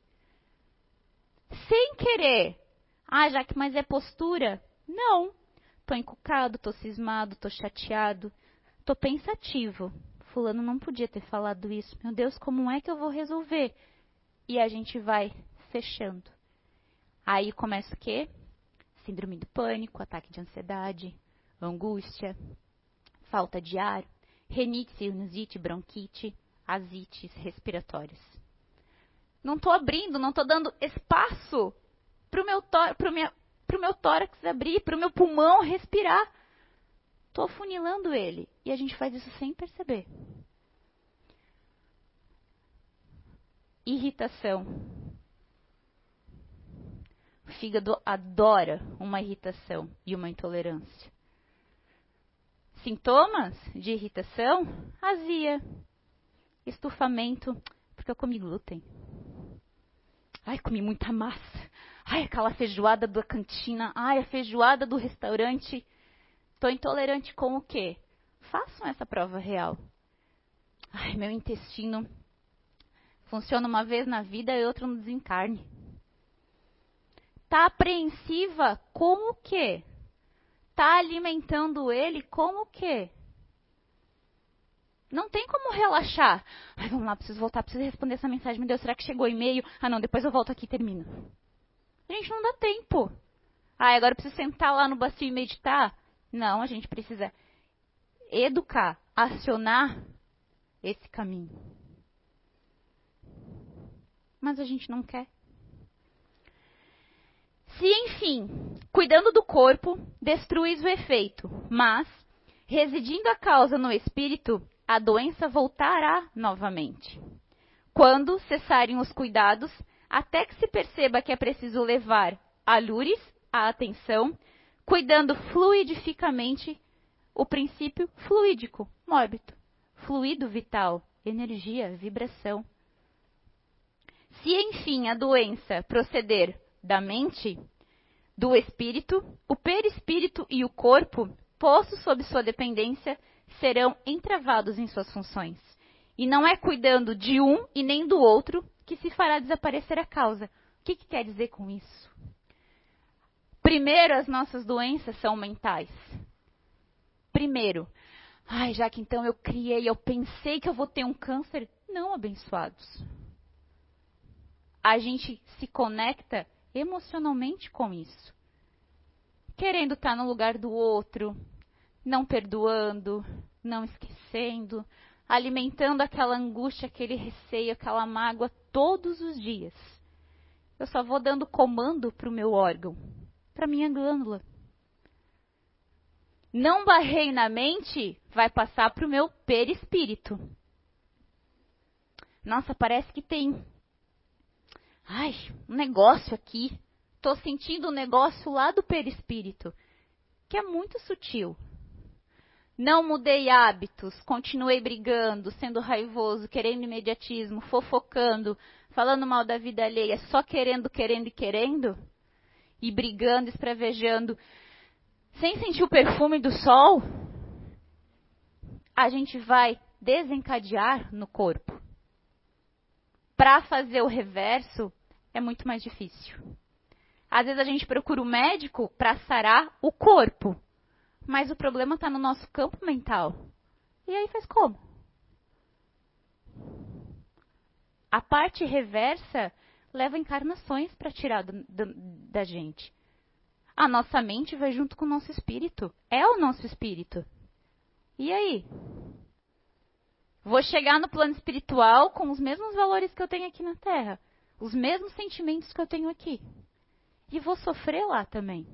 Sem querer. Ah, já que mas é postura. Não. Tô encucado, tô cismado, tô chateado, tô pensativo. Fulano não podia ter falado isso. Meu Deus, como é que eu vou resolver? E a gente vai fechando. Aí começa o quê? Síndrome do pânico, ataque de ansiedade, angústia, falta de ar, renite, sinusite, bronquite, asites respiratórias. Não estou abrindo, não estou dando espaço para o meu, pro meu tórax abrir, para o meu pulmão respirar. Estou funilando ele. E a gente faz isso sem perceber. Irritação. O fígado adora uma irritação e uma intolerância. Sintomas de irritação: azia, estufamento, porque eu comi glúten. Ai, comi muita massa. Ai, aquela feijoada da cantina. Ai, a feijoada do restaurante. Estou intolerante com o quê? Façam essa prova real. Ai, meu intestino funciona uma vez na vida e outra no desencarne. Tá apreensiva com o quê? está alimentando ele como o quê? Não tem como relaxar. Ai, vamos lá, preciso voltar, preciso responder essa mensagem. Meu Deus, será que chegou e-mail? Ah, não, depois eu volto aqui e termino. A gente não dá tempo. Ah, agora eu preciso sentar lá no bacio e meditar? Não, a gente precisa educar, acionar esse caminho. Mas a gente não quer. Se, enfim, cuidando do corpo, destruis o efeito, mas, residindo a causa no espírito, a doença voltará novamente. Quando cessarem os cuidados, até que se perceba que é preciso levar a lures, a atenção, cuidando fluidificamente o princípio fluídico, mórbido, fluido vital, energia, vibração. Se, enfim, a doença proceder da mente, do espírito, o perispírito e o corpo, postos sob sua dependência, serão entravados em suas funções. E não é cuidando de um e nem do outro que se fará desaparecer a causa. O que, que quer dizer com isso? Primeiro, as nossas doenças são mentais. Primeiro, ai, já que então eu criei, eu pensei que eu vou ter um câncer. Não, abençoados. A gente se conecta emocionalmente com isso. Querendo estar no lugar do outro, não perdoando, não esquecendo, alimentando aquela angústia, aquele receio, aquela mágoa todos os dias. Eu só vou dando comando para o meu órgão, para minha glândula. Não barrei na mente, vai passar para o meu perispírito. Nossa, parece que tem Ai, um negócio aqui. Estou sentindo um negócio lá do perispírito, que é muito sutil. Não mudei hábitos, continuei brigando, sendo raivoso, querendo imediatismo, fofocando, falando mal da vida alheia, só querendo, querendo e querendo, e brigando, espravejando, sem sentir o perfume do sol, a gente vai desencadear no corpo. Para fazer o reverso é muito mais difícil. Às vezes a gente procura o médico para sarar o corpo, mas o problema está no nosso campo mental. E aí faz como? A parte reversa leva encarnações para tirar do, do, da gente. A nossa mente vai junto com o nosso espírito. É o nosso espírito. E aí? Vou chegar no plano espiritual com os mesmos valores que eu tenho aqui na Terra, os mesmos sentimentos que eu tenho aqui. E vou sofrer lá também.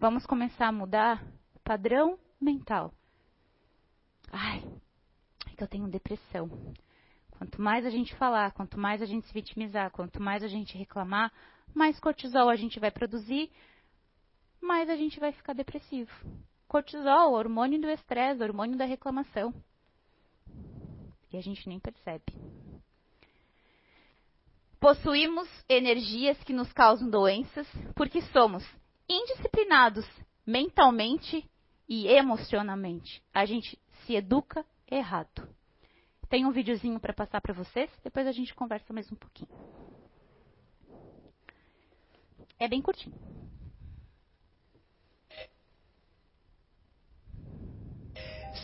Vamos começar a mudar padrão mental. Ai, é que eu tenho depressão. Quanto mais a gente falar, quanto mais a gente se vitimizar, quanto mais a gente reclamar, mais cortisol a gente vai produzir, mais a gente vai ficar depressivo. Cortisol, hormônio do estresse, hormônio da reclamação. E a gente nem percebe. Possuímos energias que nos causam doenças porque somos indisciplinados mentalmente e emocionalmente. A gente se educa errado. Tem um videozinho para passar para vocês, depois a gente conversa mais um pouquinho. É bem curtinho.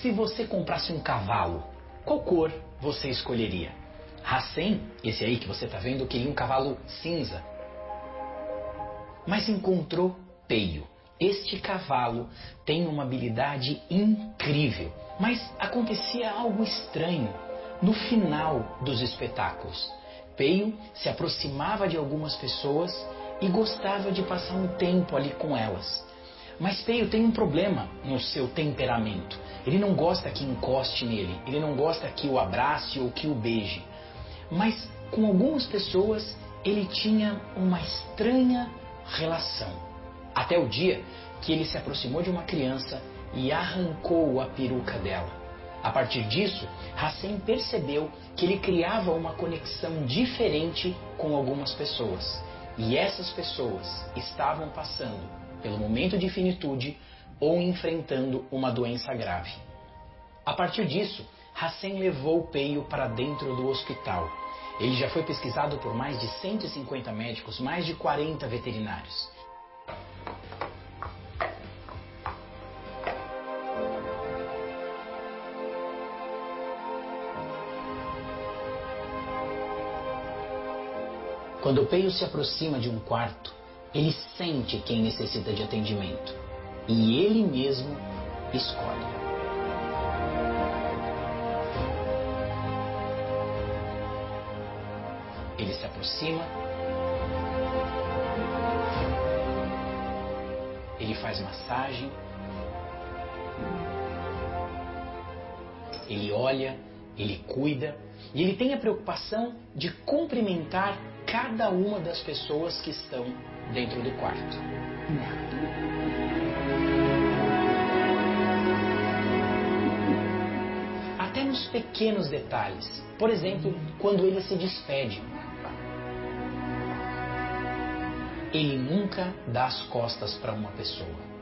Se você comprasse um cavalo, qual cor você escolheria? Racem, esse aí que você está vendo, queria um cavalo cinza. Mas encontrou Peio. Este cavalo tem uma habilidade incrível, mas acontecia algo estranho no final dos espetáculos. Peio se aproximava de algumas pessoas e gostava de passar um tempo ali com elas. Mas Peio tem um problema no seu temperamento. Ele não gosta que encoste nele, ele não gosta que o abrace ou que o beije. Mas com algumas pessoas ele tinha uma estranha relação. Até o dia que ele se aproximou de uma criança e arrancou a peruca dela. A partir disso, Hassan percebeu que ele criava uma conexão diferente com algumas pessoas. E essas pessoas estavam passando pelo momento de finitude ou enfrentando uma doença grave. A partir disso, Hassan levou o Peio para dentro do hospital. Ele já foi pesquisado por mais de 150 médicos, mais de 40 veterinários. Quando o Peio se aproxima de um quarto, ele sente quem necessita de atendimento. E ele mesmo escolhe. Ele se aproxima, ele faz massagem, ele olha, ele cuida. E ele tem a preocupação de cumprimentar cada uma das pessoas que estão dentro do quarto. Até nos pequenos detalhes. Por exemplo, quando ele se despede. Ele nunca dá as costas para uma pessoa.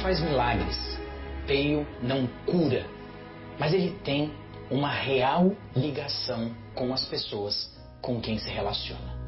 Faz milagres. Peio não cura, mas ele tem uma real ligação com as pessoas com quem se relaciona.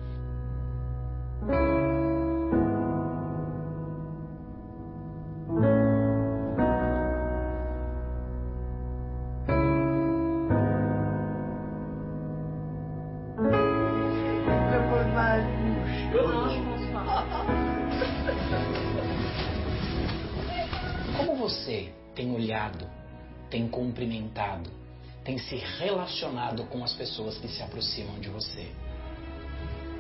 Relacionado com as pessoas que se aproximam de você.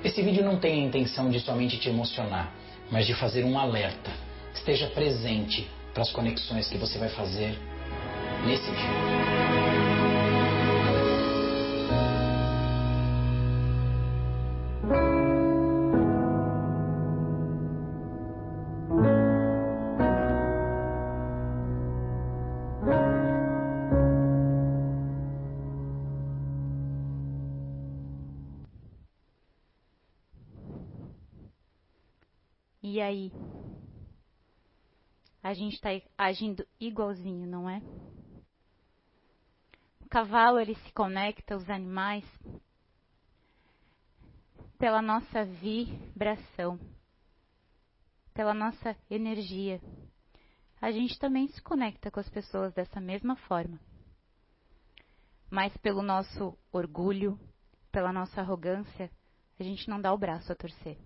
Esse vídeo não tem a intenção de somente te emocionar, mas de fazer um alerta. Esteja presente para as conexões que você vai fazer nesse dia. E aí? A gente está agindo igualzinho, não é? O cavalo ele se conecta aos animais pela nossa vibração, pela nossa energia. A gente também se conecta com as pessoas dessa mesma forma. Mas pelo nosso orgulho, pela nossa arrogância, a gente não dá o braço a torcer.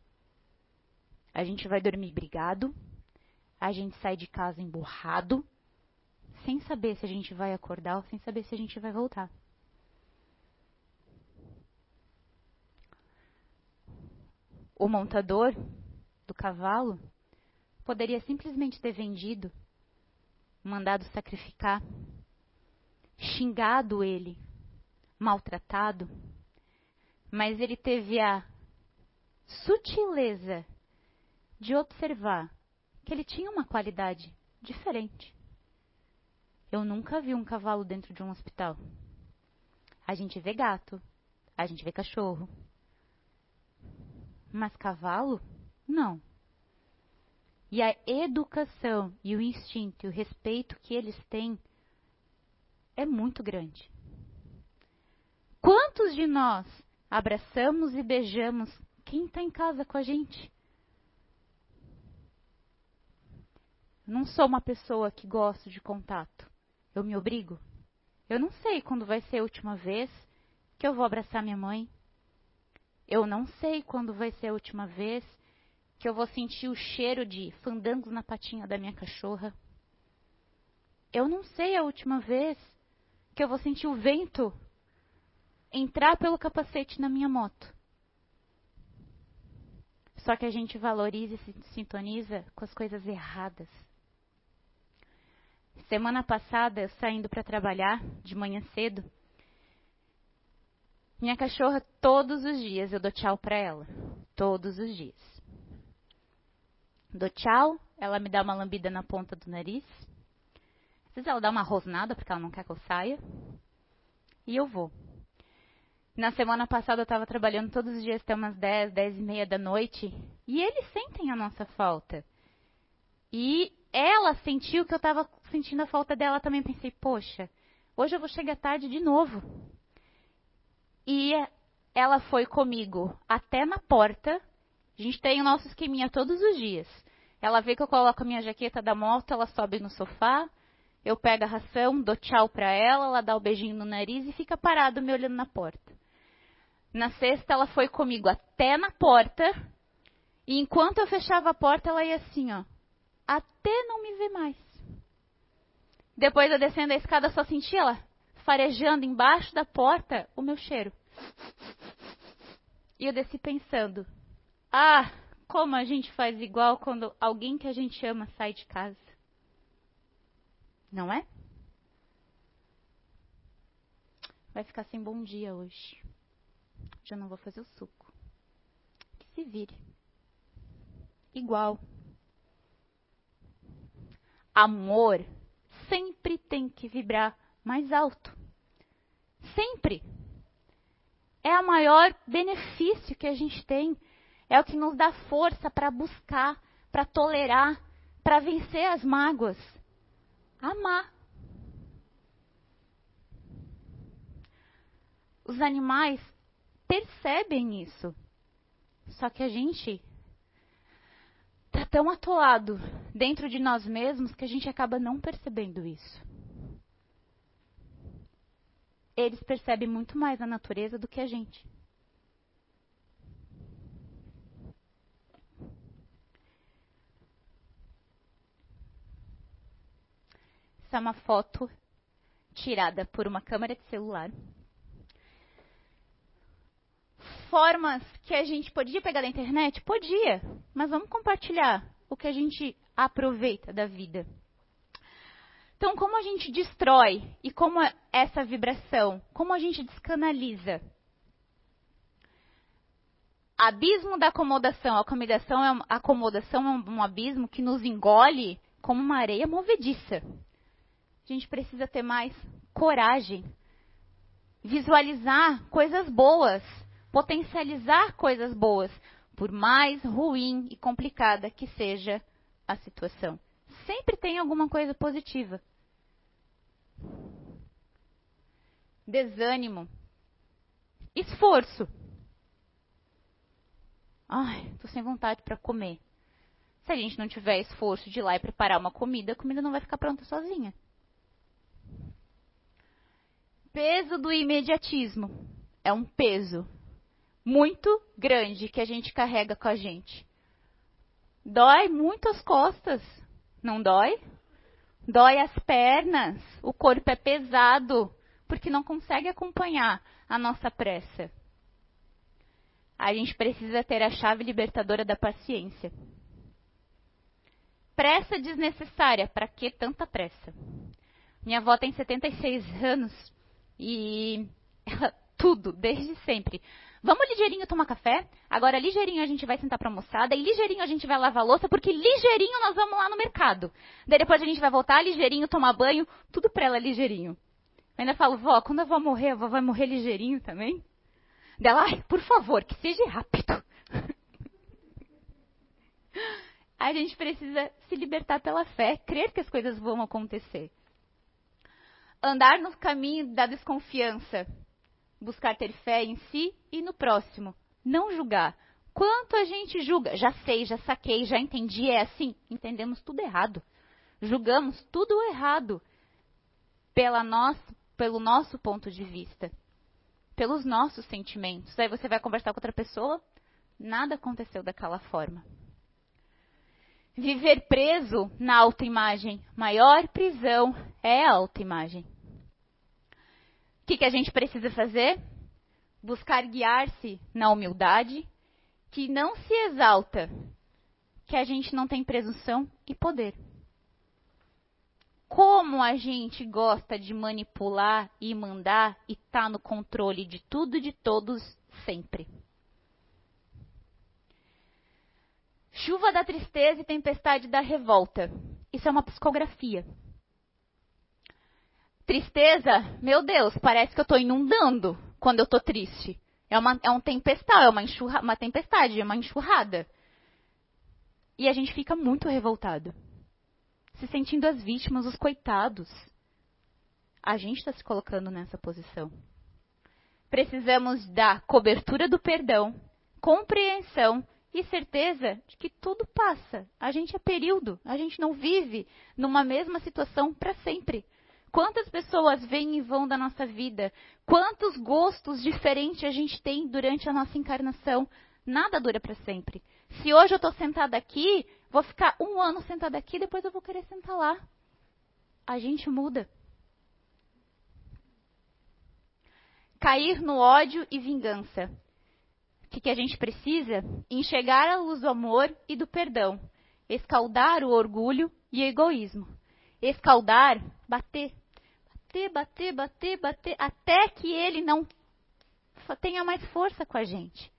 A gente vai dormir brigado, a gente sai de casa emburrado, sem saber se a gente vai acordar ou sem saber se a gente vai voltar. o montador do cavalo poderia simplesmente ter vendido, mandado sacrificar, xingado ele, maltratado, mas ele teve a sutileza de observar que ele tinha uma qualidade diferente. Eu nunca vi um cavalo dentro de um hospital. A gente vê gato, a gente vê cachorro, mas cavalo? Não. E a educação e o instinto e o respeito que eles têm é muito grande. Quantos de nós abraçamos e beijamos quem está em casa com a gente? Não sou uma pessoa que gosto de contato. Eu me obrigo. Eu não sei quando vai ser a última vez que eu vou abraçar minha mãe, eu não sei quando vai ser a última vez que eu vou sentir o cheiro de fandangos na patinha da minha cachorra. Eu não sei a última vez que eu vou sentir o vento entrar pelo capacete na minha moto. Só que a gente valoriza e se sintoniza com as coisas erradas. Semana passada, eu saindo para trabalhar de manhã cedo, minha cachorra, todos os dias eu dou tchau para ela. Todos os dias. Dou tchau, ela me dá uma lambida na ponta do nariz. Às vezes ela dá uma rosnada porque ela não quer que eu saia. E eu vou. Na semana passada eu estava trabalhando todos os dias até umas 10, 10 e meia da noite. E eles sentem a nossa falta. E ela sentiu que eu estava sentindo a falta dela também. Pensei, poxa, hoje eu vou chegar tarde de novo. E ela foi comigo até na porta. A gente tem o nosso esqueminha todos os dias. Ela vê que eu coloco a minha jaqueta da moto, ela sobe no sofá, eu pego a ração, dou tchau pra ela, ela dá o um beijinho no nariz e fica parada me olhando na porta. Na sexta, ela foi comigo até na porta, e enquanto eu fechava a porta, ela ia assim, ó, até não me ver mais. Depois eu descendo a escada, só senti ela farejando embaixo da porta o meu cheiro. E eu desci pensando: ah, como a gente faz igual quando alguém que a gente ama sai de casa. Não é? Vai ficar sem bom dia hoje. Já não vou fazer o suco. Que se vire. Igual. Amor sempre tem que vibrar mais alto. Sempre. É o maior benefício que a gente tem. É o que nos dá força para buscar, para tolerar, para vencer as mágoas. Amar. Os animais percebem isso. Só que a gente tão atolado dentro de nós mesmos que a gente acaba não percebendo isso eles percebem muito mais a natureza do que a gente. Essa é uma foto tirada por uma câmera de celular. Formas que a gente podia pegar da internet? Podia, mas vamos compartilhar o que a gente aproveita da vida. Então, como a gente destrói e como é essa vibração, como a gente descanaliza? Abismo da acomodação. A acomodação é, a acomodação é um abismo que nos engole como uma areia movediça. A gente precisa ter mais coragem, visualizar coisas boas, potencializar coisas boas, Por mais ruim e complicada que seja a situação, sempre tem alguma coisa positiva. Desânimo, esforço. Ai, tô sem vontade para comer. Se a gente não tiver esforço de ir lá e preparar uma comida, a comida não vai ficar pronta sozinha. Peso do imediatismo. É um peso muito grande que a gente carrega com a gente. Dói muito as costas, não dói? Dói as pernas, o corpo é pesado, porque não consegue acompanhar a nossa pressa. A gente precisa ter a chave libertadora da paciência. Pressa desnecessária, para que tanta pressa? Minha avó tem 76 anos e ela tudo, desde sempre. Vamos ligeirinho tomar café, agora ligeirinho a gente vai sentar para almoçar, daí ligeirinho a gente vai lavar louça, porque ligeirinho nós vamos lá no mercado. Daí depois a gente vai voltar, ligeirinho, tomar banho, tudo pra ela ligeirinho. Eu ainda falo, vó, quando a vó morrer, a vó vai morrer ligeirinho também? Dela, ai, por favor, que seja rápido. a gente precisa se libertar pela fé, crer que as coisas vão acontecer. Andar no caminho da desconfiança, buscar ter fé em si e no próximo. Não julgar. Quanto a gente julga? Já sei, já saquei, já entendi, é assim. Entendemos tudo errado. Julgamos tudo errado pela nossa, pelo nosso ponto de vista, pelos nossos sentimentos. Aí você vai conversar com outra pessoa, nada aconteceu daquela forma. Viver preso na autoimagem. Maior prisão é a autoimagem. O que, que a gente precisa fazer? Buscar guiar-se na humildade, que não se exalta, que a gente não tem presunção e poder. Como a gente gosta de manipular e mandar e tá no controle de tudo e de todos sempre. Chuva da tristeza e tempestade da revolta. Isso é uma psicografia. Tristeza, meu Deus, parece que eu estou inundando quando eu estou triste. É uma, é um tempestade, é uma, enxurra, uma tempestade, é uma enxurrada. E a gente fica muito revoltado. Se sentindo as vítimas, os coitados. A gente está se colocando nessa posição. Precisamos da cobertura do perdão, compreensão e certeza de que tudo passa. A gente é período, a gente não vive numa mesma situação para sempre. Quantas pessoas vêm e vão da nossa vida? Quantos gostos diferentes a gente tem durante a nossa encarnação? Nada dura para sempre. Se hoje eu estou sentada aqui, vou ficar um ano sentada aqui, depois eu vou querer sentar lá. A gente muda. Cair no ódio e vingança. O que, que a gente precisa? Enxergar a luz do amor e do perdão. Escaldar o orgulho e o egoísmo. Escaldar, bater bater, bater, bater, bater, até que ele não tenha mais força com a gente.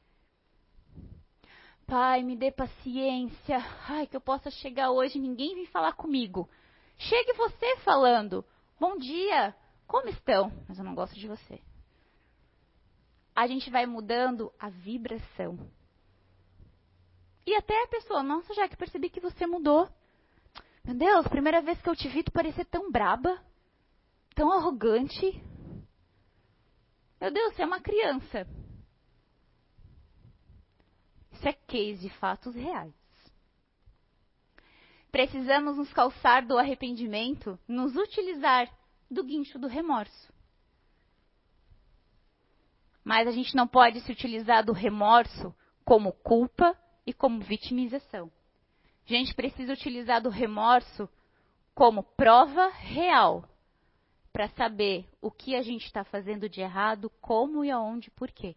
Pai, me dê paciência. Ai, que eu possa chegar hoje ninguém vir falar comigo. Chegue você falando. Bom dia. Como estão? Mas eu não gosto de você. A gente vai mudando a vibração. E até a pessoa, nossa, já que percebi que você mudou. Meu Deus, primeira vez que eu te vi, tu parecia tão braba tão arrogante. Meu Deus, você é uma criança. Isso é case, fatos reais. Precisamos nos calçar do arrependimento, nos utilizar do guincho do remorso. Mas a gente não pode se utilizar do remorso como culpa e como vitimização. A gente precisa utilizar do remorso como prova real para saber o que a gente está fazendo de errado, como e aonde, por quê.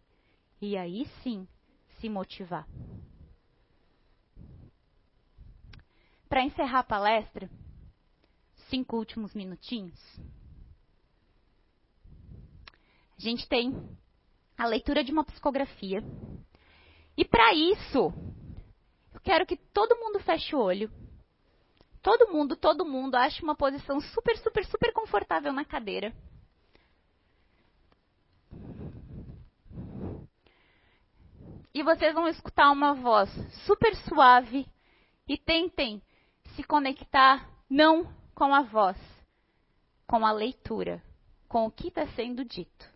E aí sim se motivar. Para encerrar a palestra, cinco últimos minutinhos. A gente tem a leitura de uma psicografia. E para isso, eu quero que todo mundo feche o olho Todo mundo, todo mundo acha uma posição super, super, super confortável na cadeira. e vocês vão escutar uma voz super suave e tentem se conectar não com a voz, com a leitura, com o que está sendo dito.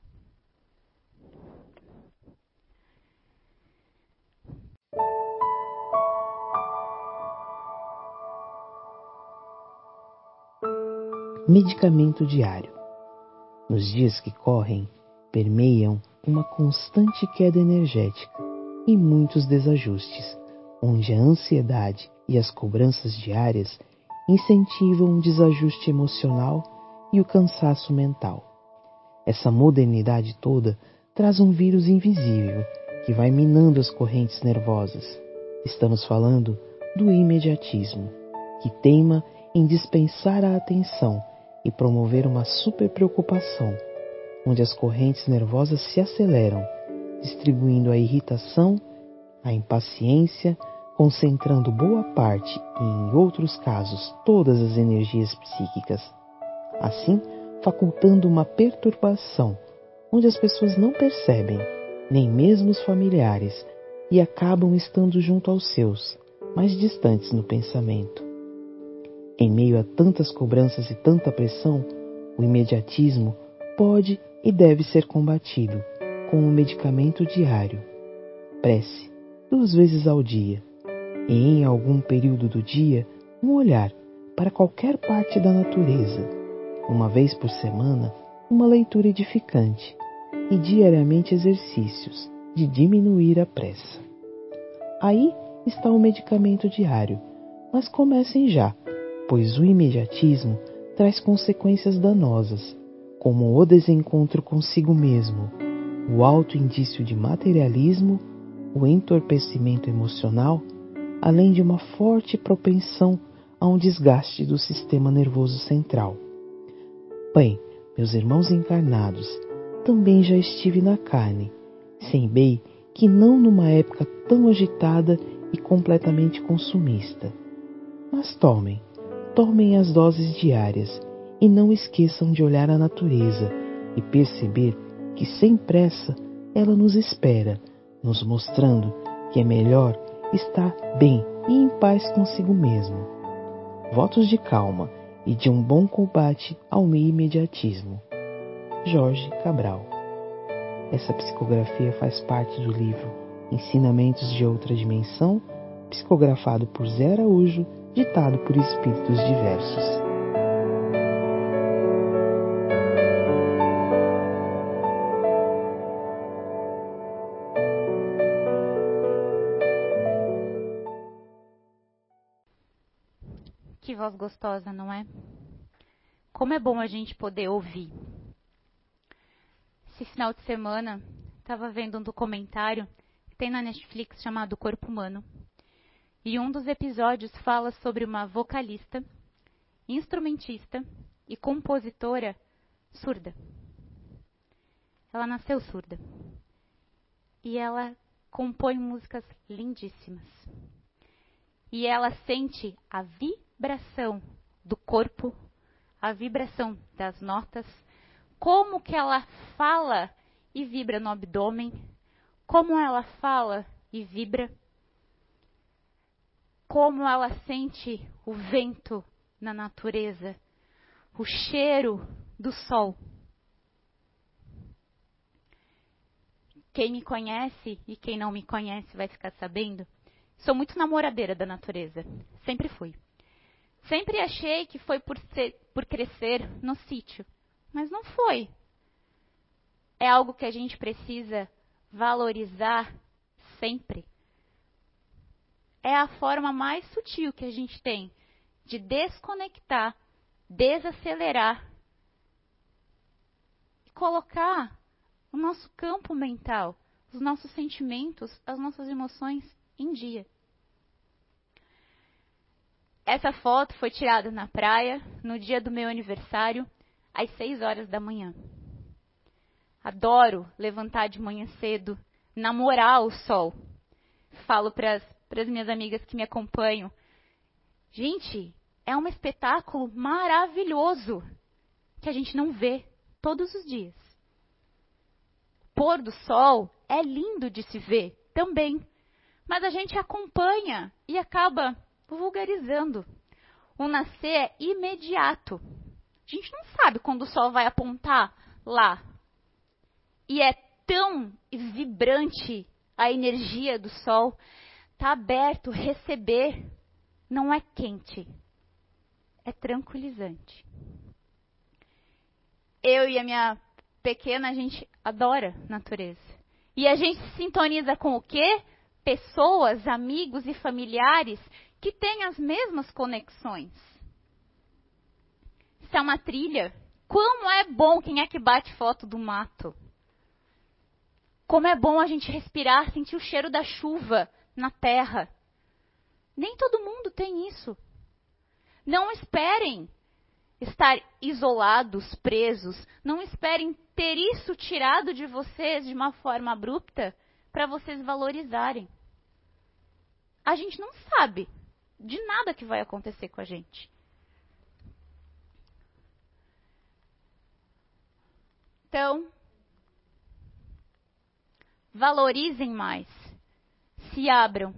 Medicamento diário. Nos dias que correm, permeiam uma constante queda energética e muitos desajustes, onde a ansiedade e as cobranças diárias incentivam um desajuste emocional e o cansaço mental. Essa modernidade toda traz um vírus invisível que vai minando as correntes nervosas. Estamos falando do imediatismo, que teima em dispensar a atenção e promover uma superpreocupação, onde as correntes nervosas se aceleram, distribuindo a irritação, a impaciência, concentrando boa parte e, em outros casos, todas as energias psíquicas. Assim, facultando uma perturbação, onde as pessoas não percebem, nem mesmo os familiares, e acabam estando junto aos seus, mais distantes no pensamento. Em meio a tantas cobranças e tanta pressão, o imediatismo pode e deve ser combatido com um medicamento diário. Prece, duas vezes ao dia, e em algum período do dia, um olhar para qualquer parte da natureza. Uma vez por semana, uma leitura edificante e diariamente exercícios de diminuir a pressa. Aí está o medicamento diário, mas comecem já, pois o imediatismo traz consequências danosas, como o desencontro consigo mesmo, o alto indício de materialismo, o entorpecimento emocional, além de uma forte propensão a um desgaste do sistema nervoso central. Bem, meus irmãos encarnados, também já estive na carne, sem bem que não numa época tão agitada e completamente consumista. Mas tomem, tomem as doses diárias e não esqueçam de olhar a natureza e perceber que sem pressa ela nos espera, nos mostrando que é melhor estar bem e em paz consigo mesmo. Votos de calma e de um bom combate ao imediatismo. Jorge Cabral. Essa psicografia faz parte do livro Ensinamentos de Outra Dimensão, psicografado por Zé Araújo, ditado por espíritos diversos. Que voz gostosa, não é? Como é bom a gente poder ouvir. Esse final de semana, estava vendo um documentário que tem na Netflix chamado Corpo Humano. E um dos episódios fala sobre uma vocalista, instrumentista e compositora surda. Ela nasceu surda. E ela compõe músicas lindíssimas. E ela sente a vibração do corpo, a vibração das notas, como que ela fala e vibra no abdômen, como ela fala e vibra como ela sente o vento na natureza, o cheiro do sol. Quem me conhece e quem não me conhece vai ficar sabendo. Sou muito namoradeira da natureza. Sempre fui. Sempre achei que foi por, ser, por crescer no sítio. Mas não foi. É algo que a gente precisa valorizar sempre é a forma mais sutil que a gente tem de desconectar, desacelerar e colocar o nosso campo mental, os nossos sentimentos, as nossas emoções em dia. Essa foto foi tirada na praia no dia do meu aniversário, às 6 horas da manhã. Adoro levantar de manhã cedo, namorar o sol. Falo para as para as minhas amigas que me acompanham. Gente, é um espetáculo maravilhoso que a gente não vê todos os dias. Pôr do sol é lindo de se ver também. Mas a gente acompanha e acaba vulgarizando. O nascer é imediato. A gente não sabe quando o sol vai apontar lá. E é tão vibrante a energia do sol. Está aberto, receber. Não é quente. É tranquilizante. Eu e a minha pequena, a gente adora natureza. E a gente se sintoniza com o quê? Pessoas, amigos e familiares que têm as mesmas conexões. Isso é uma trilha. Como é bom quem é que bate foto do mato. Como é bom a gente respirar, sentir o cheiro da chuva na terra. Nem todo mundo tem isso. Não esperem estar isolados, presos. Não esperem ter isso tirado de vocês de uma forma abrupta para vocês valorizarem. A gente não sabe de nada que vai acontecer com a gente. Então, valorizem mais, se abram,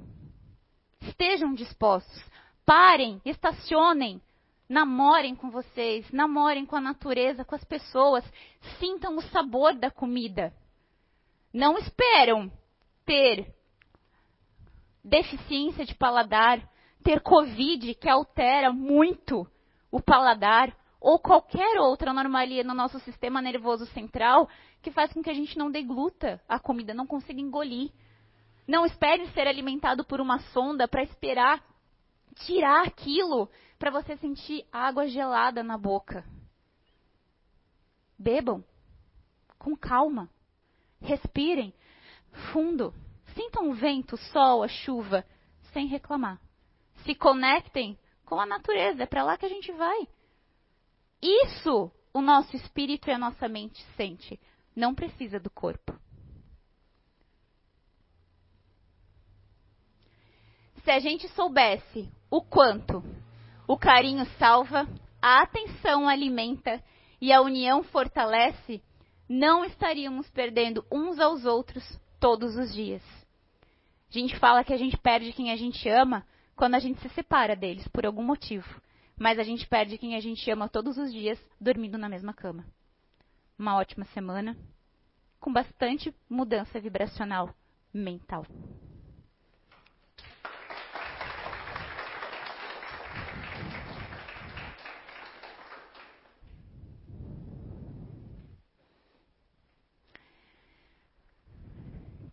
estejam dispostos, parem, estacionem, namorem com vocês, namorem com a natureza, com as pessoas, sintam o sabor da comida. Não esperam ter deficiência de paladar, ter Covid que altera muito o paladar, ou qualquer outra anomalia no nosso sistema nervoso central que faz com que a gente não degluta a comida, não consiga engolir. Não espere ser alimentado por uma sonda para esperar tirar aquilo para você sentir água gelada na boca. Bebam com calma. Respirem fundo. Sintam o vento, o sol, a chuva, sem reclamar. Se conectem com a natureza, é para lá que a gente vai. Isso o nosso espírito e a nossa mente sente. Não precisa do corpo. Se a gente soubesse o quanto o carinho salva, a atenção alimenta e a união fortalece, não estaríamos perdendo uns aos outros todos os dias. A gente fala que a gente perde quem a gente ama quando a gente se separa deles por algum motivo mas a gente perde quem a gente ama todos os dias dormindo na mesma cama. Uma ótima semana, com bastante mudança vibracional mental.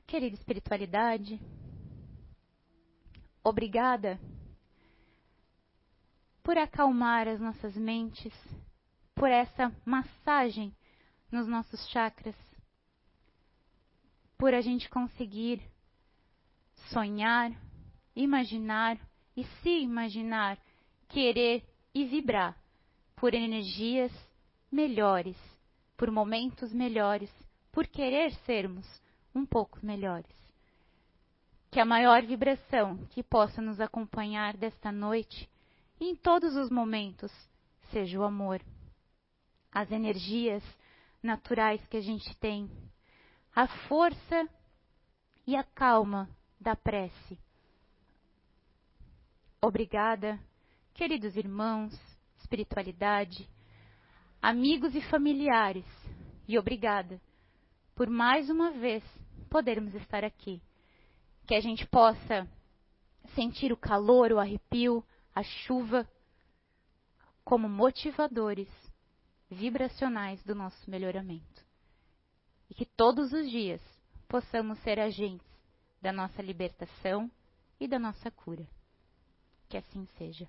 Querida espiritualidade, obrigada por acalmar as nossas mentes, por essa massagem nos nossos chakras, por a gente conseguir sonhar, imaginar e se imaginar, querer e vibrar por energias melhores, por momentos melhores, por querer sermos um pouco melhores. Que a maior vibração que possa nos acompanhar desta noite e em todos os momentos seja o amor. As energias naturais que a gente tem, a força e a calma da prece. Obrigada, queridos irmãos, espiritualidade, amigos e familiares, e obrigada por mais uma vez podermos estar aqui. Que a gente possa sentir o calor, o arrepio, a chuva como motivadores vibracionais do nosso melhoramento. E que todos os dias possamos ser agentes da nossa libertação e da nossa cura. Que assim seja.